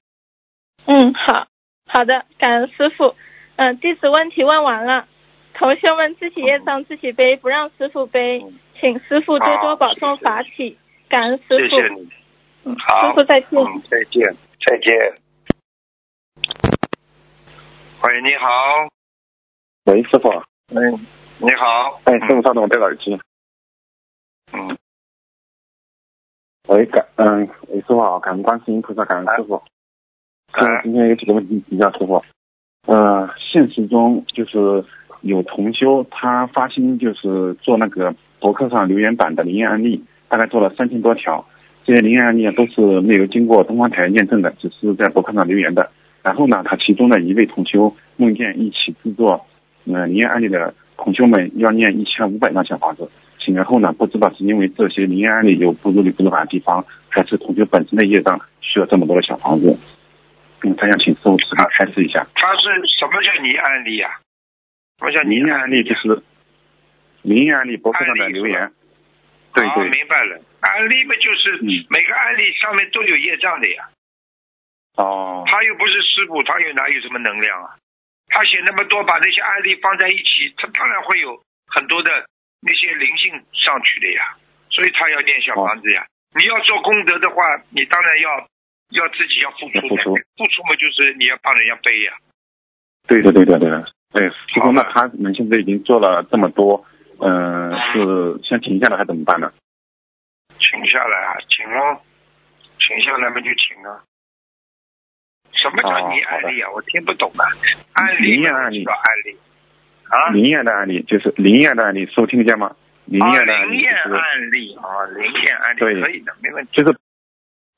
嗯，好，好的，感恩师傅。嗯，弟子问题问完了，同学们自己业障自己背，不让师傅背，请师傅多多保重法体，感恩师傅。谢谢你。嗯，好师傅再见。嗯，再见，再见。喂，你好。喂，师傅，嗯，你好。哎，师傅稍等，我戴耳机。喂，感嗯，喂，师傅好，感恩观世音菩萨，感恩师傅。师傅今天有几个问题请教师傅。呃，现实中就是有同修，他发心就是做那个博客上留言板的灵验案例，大概做了三千多条。这些灵验案例都是没有经过东方台验证的，只是在博客上留言的。然后呢，他其中的一位同修梦见一起制作呃灵验案例的同修们要念一千五百张小房子。醒来后呢，不知道是因为这些灵验案例有不如理不如法的地方，还是同学本身的业障需要这么多的小房子。嗯，他想请师傅指他开示一下。他是什么叫灵案例啊？什么叫灵验案例？就是灵验案例博客上的留言。对对。明白了，案例嘛，就是每个案例上面都有业障的呀。哦。他又不是师傅，他又哪有什么能量啊？他写那么多，把那些案例放在一起，他当然会有很多的。那些灵性上去的呀，所以他要念小房子呀。你要做功德的话，你当然要要自己要付出，付出付出嘛，就是你要帮人家背呀。对的，对的，对的。对，师傅，那他们现在已经做了这么多，嗯，是先停下来还怎么办呢？停下来啊，停哦，停下来嘛就停啊。什么叫你案例啊？我听不懂啊。案例案例叫案例。啊，灵验的案例就是灵验的案例，师傅听得见吗？灵验的案例啊，灵验案例可以的，没问题。就是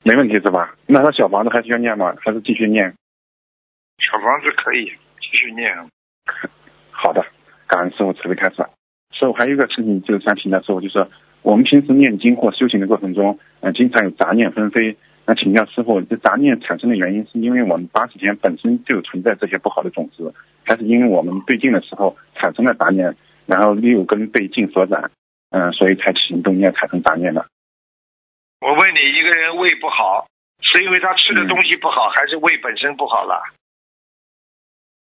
没问题是吧？那他小房子还需要念吗？还是继续念？小房子可以继续念。好的，感恩师傅慈悲开示。师傅还有一个事情就是想请教师傅，就是我们平时念经或修行的过程中，嗯，经常有杂念纷飞。那请教师傅，这杂念产生的原因是因为我们八十天本身就存在这些不好的种子，还是因为我们对镜的时候产生了杂念，然后六根被镜所染，嗯，所以才起行动念产生杂念的？我问你，一个人胃不好，是因为他吃的东西不好，还是胃本身不好了？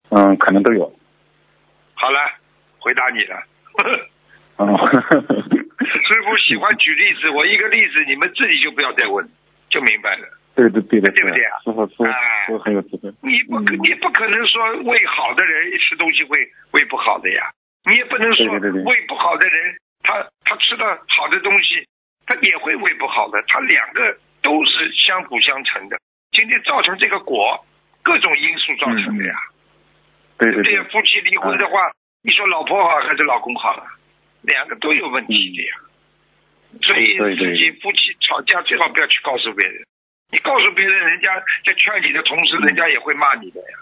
嗯，可能都有。好了，回答你了。哦。师傅喜欢举例子，我一个例子，你们自己就不要再问。就明白了，对对对的，对不对啊？师傅说说很有智慧。你不可，你不可能说胃好的人吃东西会胃不好的呀。你也不能说胃不好的人，他他吃的好的东西，他也会胃不好的。他两个都是相辅相成的。今天造成这个果，各种因素造成的呀。对对对。夫妻离婚的话，你说老婆好还是老公好了？两个都有问题的呀。所以自己夫妻吵架最好不要去告诉别人，你告诉别人，人家在劝你的同时，人家也会骂你的呀。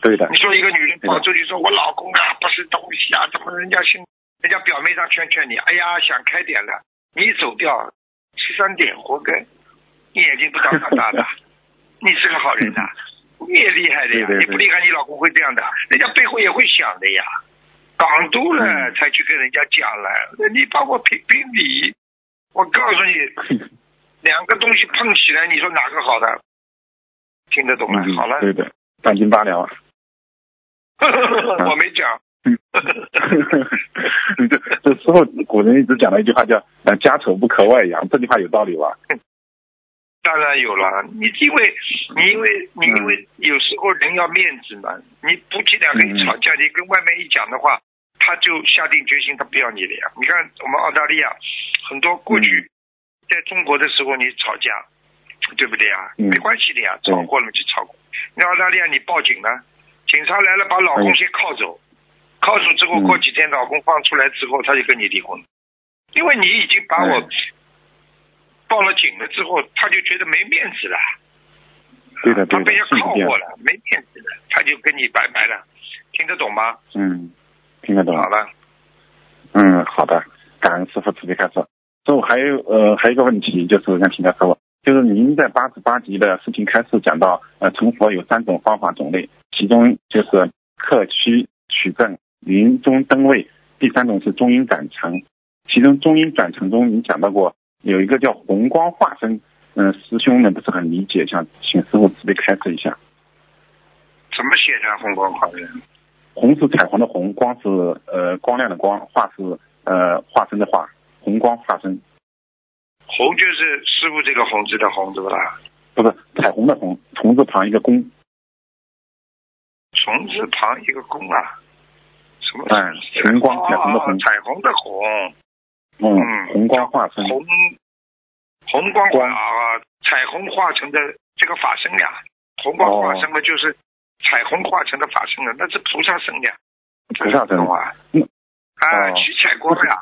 对的。你说一个女人跑出去说：“我老公啊，不是东西啊，怎么人家心，人家表面上劝劝你，哎呀，想开点了，你走掉，十三点活该，你眼睛不长大大的，你是个好人呐，你也厉害的呀，你不厉害，你老公会这样的，人家背后也会想的呀。港督了才去跟人家讲了，你帮我评评理，我告诉你，两个东西碰起来，你说哪个好的？听得懂了，好了。对的，半斤八两。我没讲。这这时候古人一直讲了一句话叫“呃家丑不可外扬”，这句话有道理吧？当然有了，你因为你因为你因为有时候人要面子嘛，你夫妻两个一吵架，你跟外面一讲的话。他就下定决心，他不要你了呀！你看我们澳大利亚很多过去在中国的时候，你吵架，对不对啊？没关系的呀，吵过了就吵过。那澳大利亚你报警了，警察来了把老公先铐走，铐走之后过几天老公放出来之后，他就跟你离婚，因为你已经把我报了警了之后，他就觉得没面子了。对的，他被人铐过了，没面子了，他就跟你拜拜了，听得懂吗？嗯。听得懂好了，嗯，好的，感恩师傅慈悲开示。师傅还有呃还有一个问题，就是想请教师傅，就是您在八十八集的视频开始讲到，呃，成佛有三种方法种类，其中就是克区取证、临终登位，第三种是中阴转成。其中中阴转成中，您讲到过有一个叫红光化身，嗯，师兄们不是很理解，想请师傅慈悲开示一下。怎么写的红光化身？红是彩虹的红，光是呃光亮的光，化是呃化身的化，红光化身。红就是师傅这个红字的红，对不啦？不是彩虹的红，虫字旁一个弓。虫字旁一个弓啊？什么？嗯，红光彩虹的红。彩虹的红。嗯，红光化身。红红光化啊，彩虹化成的这个法身呀，红光化身嘛就是彩虹化成的法身了，那是菩萨身的，菩萨身啊，啊，七彩光呀，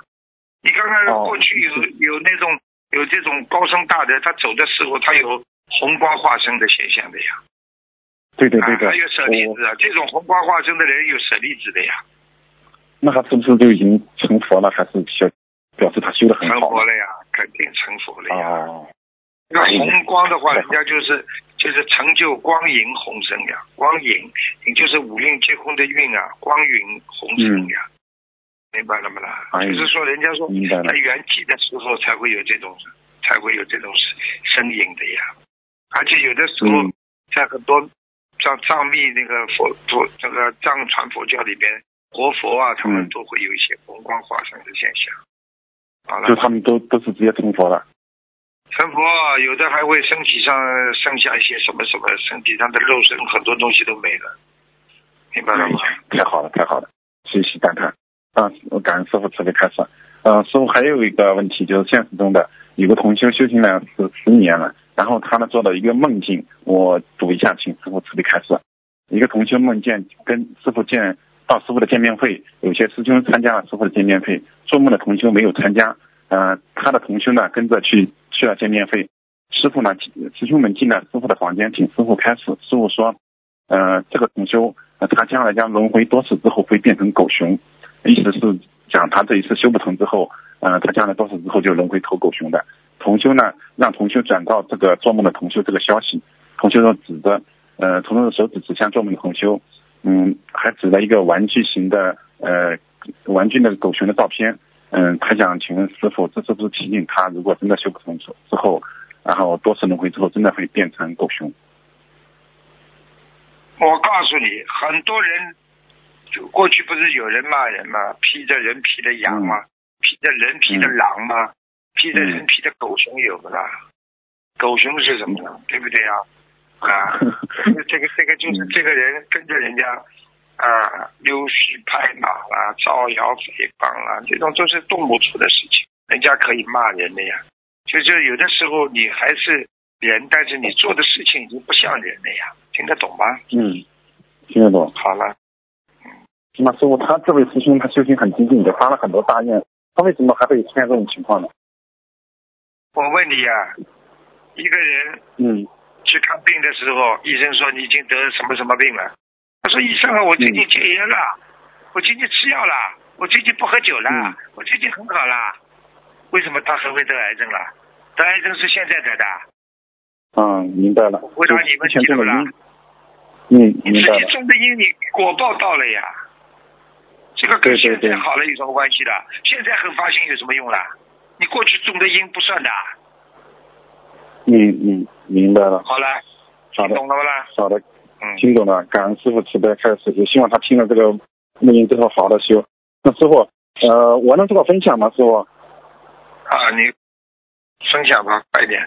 你看看过去有有那种有这种高僧大德，他走的时候他有红光化身的现象的呀。对对对对，还有舍利子啊，这种红光化身的人有舍利子的呀。那他是不是就已经成佛了？还是修表示他修的很好？成佛了呀，肯定成佛了呀。哦。那红光的话，人家就是就是成就光影红生呀，光影，也就是五蕴皆空的运啊，光影红生呀，明白了没啦？就是说，人家说在圆寂的时候才会有这种，才会有这种身影的呀。而且有的时候在很多。像藏密那个佛佛这个藏传佛教里边活佛啊，他们都会有一些红光化身的现象。好了，就他们都都是直接成佛了。成佛，有的还会身体上剩下一些什么什么，身体上的肉身很多东西都没了。明白了吗？太好了，太好了，谢谢感叹。啊，我感恩师傅慈悲开示。嗯，师傅还有一个问题，就是现实中的有个同修修行了十十年了。然后他呢做了一个梦境，我读一下，请师傅慈悲开示。一个同修梦见跟师傅见到师傅的见面会，有些师兄参加了师傅的见面会，做梦的同修没有参加。呃，他的同修呢跟着去去了见面会。师傅呢，师兄们进了师傅的房间，请师傅开始。师傅说，呃，这个同修他将来将轮回多次之后会变成狗熊，意思是讲他这一次修不成之后，呃，他将来多次之后就轮回投狗熊的。同修呢，让同修转告这个做梦的同修这个消息。同修说指着，呃，同修的手指指向做梦的同修，嗯，还指了一个玩具型的，呃，玩具那个狗熊的照片。嗯，他想请问师傅，这是不是提醒他，如果真的修不成之后，然后多次轮回之后，真的会变成狗熊？我告诉你，很多人就，过去不是有人骂人吗？披着人皮的羊吗？披着人皮的狼吗？披着人皮的狗熊有不啦？狗熊是什么呢？对不对啊？啊，这个这个就是这个人跟着人家啊溜须拍马啦、造谣诽谤啦，这种都是动不出的事情，人家可以骂人的呀。就是有的时候你还是人，但是你做的事情已经不像人了呀，听得懂吗？嗯，听得懂。好了，嗯，那师傅，他这位师兄他修行很精进，也发了很多大愿，他为什么还会出现这种情况呢？我问你呀，一个人嗯去看病的时候，医生说你已经得什么什么病了？他说医生啊，我最近戒烟了，我最近吃药了，我最近不喝酒了，我最近很好了。为什么他还会得癌症了？得癌症是现在得的。嗯，明白了。回答你问题了。嗯，你自己种的因，你果报到了呀。这个跟现在好了有什么关系的？现在很发心有什么用啦？你过去种的因不算的。嗯嗯，明白了。好了，好的，懂了不啦？好的，嗯，听懂了。感恩师傅慈悲开始，也希望他听了这个录音之后好好的修。那师傅，呃，我能做个分享吗？师傅？啊，你分享吧，快一点。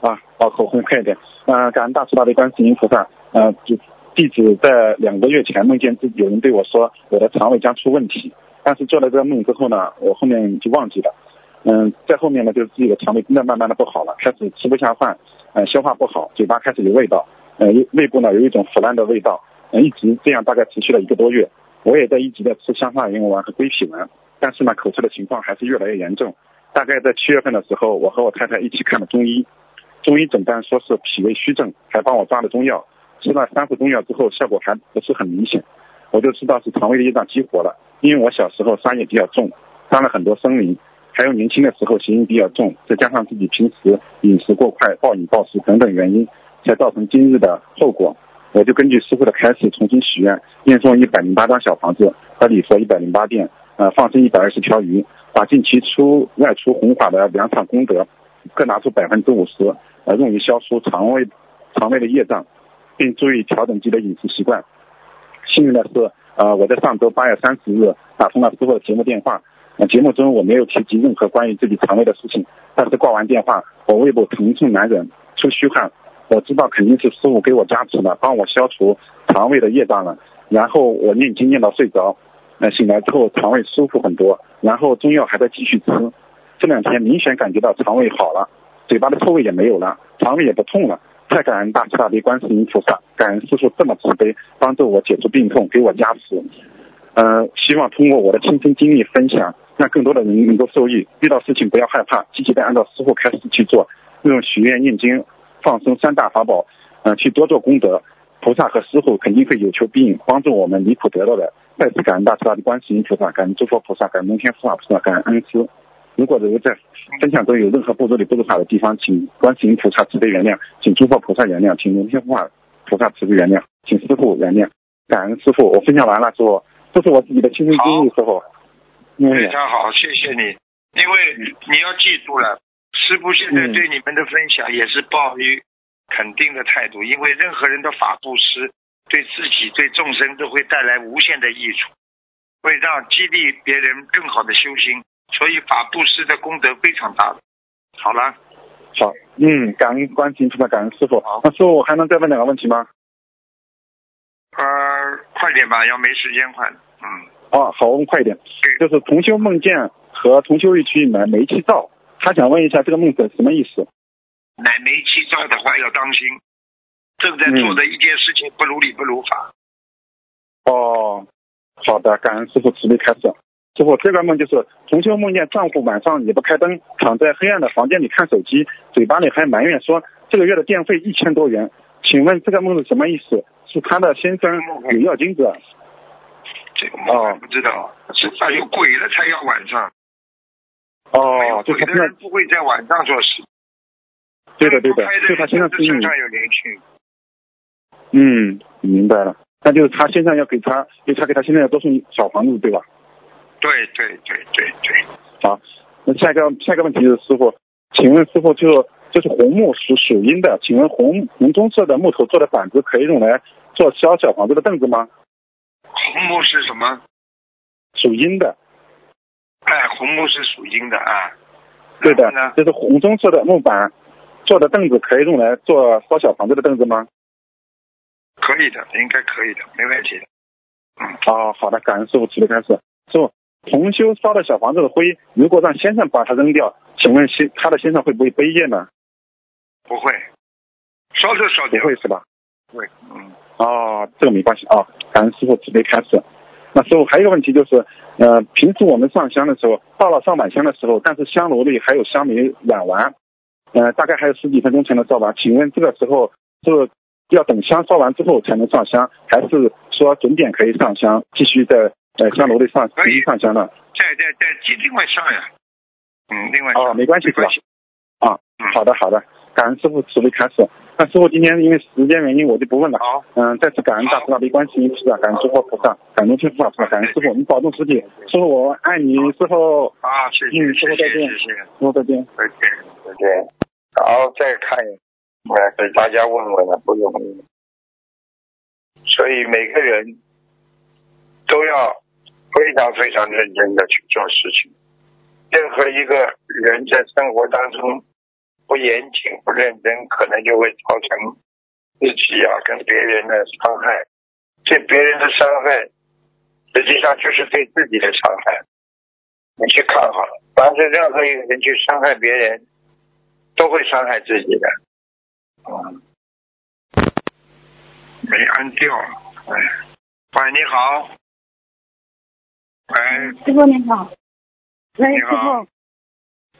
啊，好，口红快一点。嗯，感恩大慈大悲观世音菩萨。嗯，弟子在两个月前梦见自己有人对我说我的肠胃将出问题，但是做了这个梦之后呢，我后面就忘记了。嗯，在后面呢，就是自己的肠胃真的慢慢的不好了，开始吃不下饭，嗯，消化不好，嘴巴开始有味道，呃，胃部呢有一种腐烂的味道，嗯，一直这样大概持续了一个多月。我也在一直在吃香化银丸和归脾丸，但是呢，口吃的情况还是越来越严重。大概在七月份的时候，我和我太太一起看了中医，中医诊断说是脾胃虚症，还帮我抓了中药，吃了三副中药之后，效果还不是很明显，我就知道是肠胃的业障激活了。因为我小时候伤也比较重，伤了很多生灵。还有年轻的时候嫌疑比较重，再加上自己平时饮食过快、暴饮暴食等等原因，才造成今日的后果。我就根据师傅的开示重新许愿，念诵一百零八张小房子和礼佛一百零八遍，呃，放生一百二十条鱼，把近期出外出弘法的两场功德各拿出百分之五十，呃，用于消除肠胃肠胃的业障，并注意调整自己的饮食习惯。幸运的是，呃，我在上周八月三十日打通了师傅的节目电话。节目中我没有提及任何关于自己肠胃的事情，但是挂完电话，我胃部疼痛难忍，出虚汗，我知道肯定是师傅给我加持了，帮我消除肠胃的业障了。然后我念经念到睡着，呃，醒来之后肠胃舒服很多，然后中药还在继续吃，这两天明显感觉到肠胃好了，嘴巴的臭味也没有了，肠胃也不痛了。太感恩大慈大悲观世音菩萨，感恩师傅这么慈悲，帮助我解除病痛，给我加持。呃，希望通过我的亲身经历分享，让更多的人能够受益。遇到事情不要害怕，积极的按照师傅开始去做，用许愿、念经、放生三大法宝，呃，去多做功德，菩萨和师傅肯定会有求必应，帮助我们离苦得乐的。再次感恩大慈大悲观世音菩萨，感恩诸佛菩萨，感恩龙天护法菩萨，感恩恩师。如果有在分享中有任何不足的、不如法的地方，请观世音菩萨慈悲原谅，请诸佛菩萨原谅，请龙天护法菩萨慈悲原谅，请师傅原谅。感恩师傅，我分享完了之后，这是我自己的亲身经历，师傅。非常好，谢谢你。因为你要记住了，师傅现在对你们的分享也是抱于肯定的态度，因为任何人的法布施对自己、对众生都会带来无限的益处，会让激励别人更好的修心。所以法布施的功德非常大的。好了，好，嗯，感恩观世音菩萨，感恩师傅。那师傅，我还能再问两个问题吗？呃，快点吧，要没时间快。嗯。哦，好，我们快一点。就是同修梦见和同修一起买煤气灶，他想问一下这个梦是什么意思？买煤气灶的话要当心，正在做的一件事情不如理不如法。哦，好的，感恩师傅慈悲开示。师傅，这个梦就是同修梦见丈夫晚上也不开灯，躺在黑暗的房间里看手机，嘴巴里还埋怨说这个月的电费一千多元。请问这个梦是什么意思？是他的先生有要金子？这个梦不知道，是怕有鬼了才要晚上。哦，鬼的人不会在晚上做事。对的对的，就他身上身上有灵性。嗯，明白了，那就是他现在要给他，就他给他现在要多送小房子，对吧？对对对对对，好，那下一个下一个问题是师傅，请问师傅就就是红木属属阴的，请问红红棕色的木头做的板子可以用来做小小房子的凳子吗？红木是什么？属阴的。哎，红木是属阴的啊。对的，就是红棕色的木板做的凳子可以用来做烧小房子的凳子吗？可以的，应该可以的，没问题的。嗯，哦，好的，感恩师傅慈悲开始。师傅，重修烧的小房子的灰，如果让先生把它扔掉，请问先他的先生会不会背业呢？不会，烧就烧掉，不会是吧？会，嗯。哦，这个没关系啊，感恩师傅慈悲开始。那师傅还有一个问题就是，呃，平时我们上香的时候，到了上满香的时候，但是香炉里还有香没燃完，呃，大概还有十几分钟才能烧完。请问这个时候是要等香烧完之后才能上香，还是说准点可以上香，继续在？呃，香炉里上可以上香的，在在在另外上呀，嗯，另外哦，没关系，没关系，啊，好的好的，感恩师傅慈悲开始。那师傅今天因为时间原因，我就不问了。好，嗯，再次感恩大慈大悲观世音菩萨，感恩诸佛菩萨，感恩天父菩萨，感恩师傅，你保重身体。师傅我爱你，师傅。啊，谢谢，嗯，师傅再见，谢谢，师傅再见，再见，再见。好，再看，来给大家问问了，不容易。所以每个人都要。非常非常认真的去做事情。任何一个人在生活当中不严谨、不认真，可能就会造成自己啊跟别人的伤害。对别人的伤害，实际上就是对自己的伤害。你去看好了，凡是任何一个人去伤害别人，都会伤害自己的。嗯，没按掉。哎，喂，你好。喂，师傅你好。喂，师傅。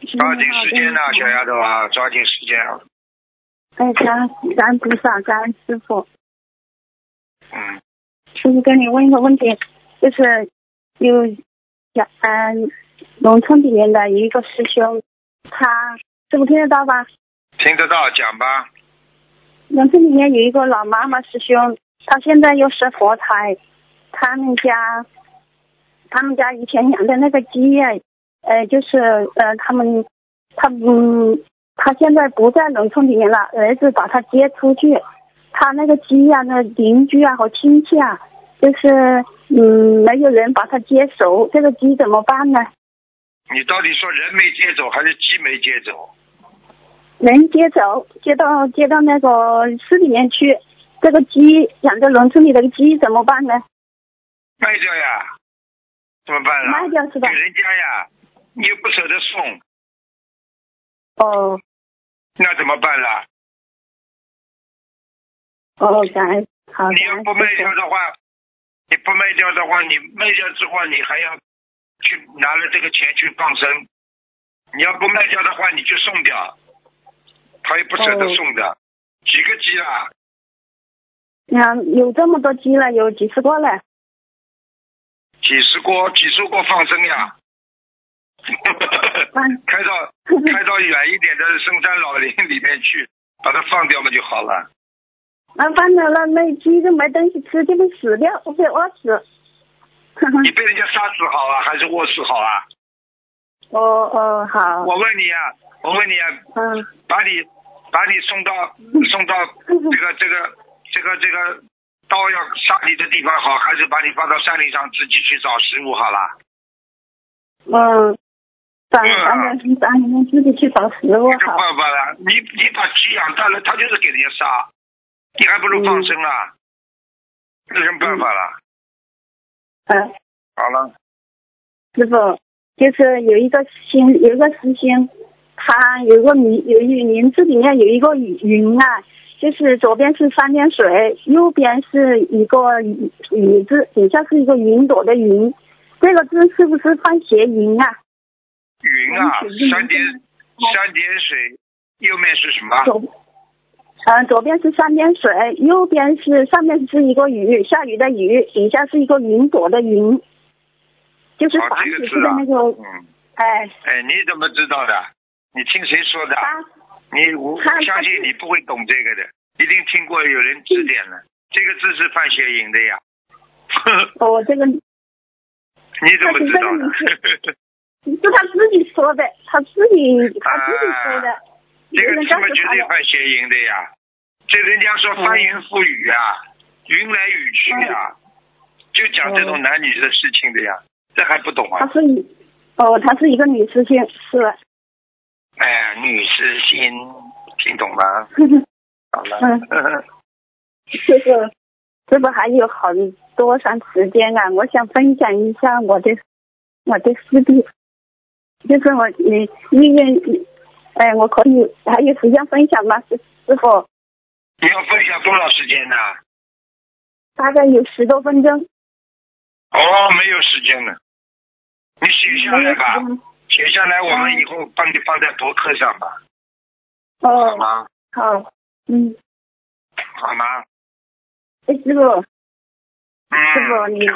抓紧时间呐，小丫头啊，抓紧时间啊。哎，感感恩菩萨，感恩师傅。嗯。师傅跟你问一个问题，就是有小嗯农村里面的一个师兄，他师傅听得到吧？听得到，讲吧。农村里面有一个老妈妈师兄，他现在又是佛台，他们家。他们家以前养的那个鸡呀，呃，就是呃，他们他嗯，他现在不在农村里面了，儿子把他接出去。他那个鸡呀，那邻居啊和亲戚啊，就是嗯，没有人把他接手，这个鸡怎么办呢？你到底说人没接走，还是鸡没接走？人接走，接到接到那个市里面去。这个鸡养在农村里的鸡怎么办呢？卖掉呀。怎么办啊？卖掉是吧？给人家呀，你又不舍得送。哦，那怎么办啦？哦，感恩，好，你要不卖掉的话，你不卖掉的话，你卖掉之后，你还要去拿了这个钱去放生。你要不卖掉的话，你就送掉，他也不舍得送的。几个鸡啊？啊，有这么多鸡了，有几十个了。几十锅，几十锅放生呀。开到 开到远一点的深山老林里面去，把它放掉嘛就好了。那放了那那鸡就没东西吃，就会死掉，会饿死。你被人家杀死好啊，还是饿死好啊？哦哦好。我问你啊，我问你啊，嗯，把你把你送到送到这个这个这个这个刀要杀你的地方好，还是把你放到山顶上自己去找食物好了？嗯。咱咱咱咱你们自己去找食物好。没办法了，你你把鸡养大了，他就是给人家杀，你还不如放生啊，有什么办法了？嗯。好了。师傅，就是有一个星，有一个师兄，他有个名，有一名字里面有一个云啊，就是左边是三点水，右边是一个雨字，底下是一个云朵的云，这个字是不是放谐音啊？云啊，三点三点水，右面是什么？左，嗯，左边是三点水，右边是上面是一个雨，下雨的雨，底下是一个云朵的云，就是繁体字的那个。嗯。哎。哎，你怎么知道的？你听谁说的？你我相信你不会懂这个的，一定听过有人指点了。这个字是范雪莹的呀。哦，这个。你怎么知道的？是他自己说的，他自己他自己说的。这个字么绝对犯谐音的呀？这人家说翻云覆雨啊，云来雨去啊，就讲这种男女的事情的呀，这还不懂啊？他是女，哦，他是一个女师兄，是。哎，女师兄，听懂吗？好了。嗯。这个，这不还有好多长时间啊？我想分享一下我的我的师弟。就是我，你你愿意，哎，我可以还有时间分享吗，师师傅？你要分享多少时间呢？大概有十多分钟。哦，没有时间了，你写下来吧，写下来，我们以后帮你放在博客上吧。哦。好吗？好，嗯。好吗？哎，师傅。嗯。师傅，你。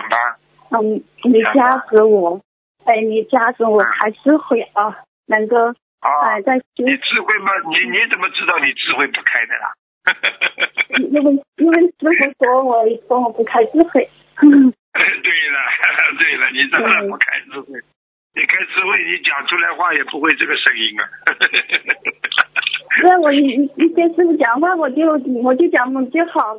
嗯，你加持我。哎，你加持我开智慧啊，能够啊，在你智慧吗？你你怎么知道你智慧不开的啦？因为因为师傅说我说我不开智慧。对了 对了，你当然不开智慧，你开智慧，你讲出来话也不会这个声音啊。那我一一跟师傅讲话，我就我就讲就好。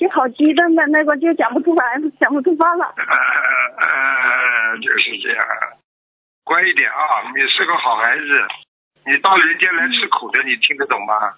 就好激动的那个就讲不出来，讲不出话了。呃，就是这样，乖一点啊！你是个好孩子，你到人间来吃苦的，你听得懂吗？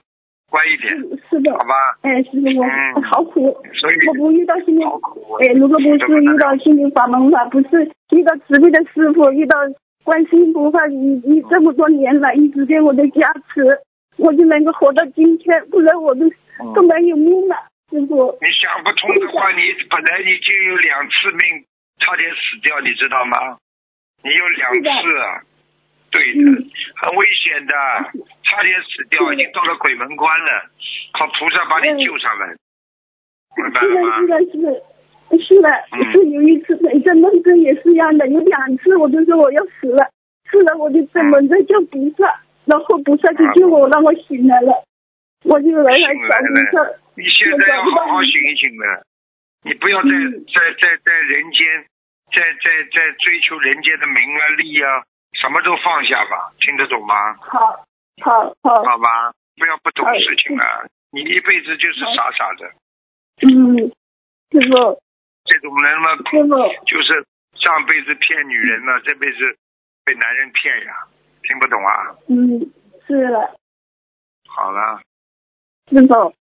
乖一点。是的。好吧。哎，师傅，我好苦。所以。我不遇到心灵。好苦。哎，如果不是遇到心灵法门了，不是遇到慈悲的师傅，遇到观世音菩萨，你你这么多年来一直给我的加持，我就能够活到今天，不然我都都没有命了。你想不通的话，你本来你就有两次命差点死掉，你知道吗？你有两次，对的，很危险的，差点死掉，已经到了鬼门关了，靠菩萨把你救上来，明白了吗？是的，是的，是的，是有一次每次梦中也是一样的，有两次我就说我要死了，死了我就在梦中叫菩萨，然后菩萨就救我，让我醒来了。我就来来找你说，你现在要好好醒一醒了，你不要再在在在人间，在在在追求人间的名啊利啊，什么都放下吧，听得懂吗？好，好，好，好吧，不要不懂事情了，你一辈子就是傻傻的。嗯，师傅，这种人嘛，就是上辈子骗女人了，这辈子被男人骗呀，听不懂啊？嗯，是了。好了。师傅，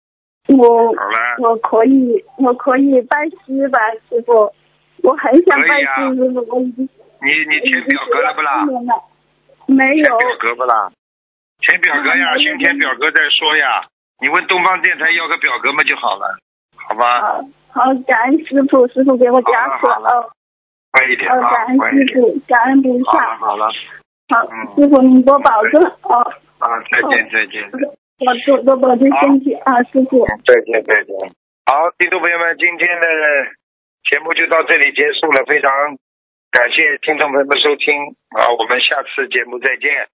我我可以我可以拜师吧，师傅，我很想拜师，师傅，我已经你你填表格了不啦？没有。填表格不啦？填表格呀，先填表格再说呀。你问东方电台要个表格嘛就好了，好吧？好，好，感恩师傅，师傅给我加持好了快一点啊感，恩。师傅，感恩菩好了萨。好了，好嗯，师傅您多保重哦，啊，再见再见。多多多保重身体啊，师傅。再见再见。好，听众朋友们，今天的节目就到这里结束了，非常感谢听众朋友们收听啊，我们下次节目再见。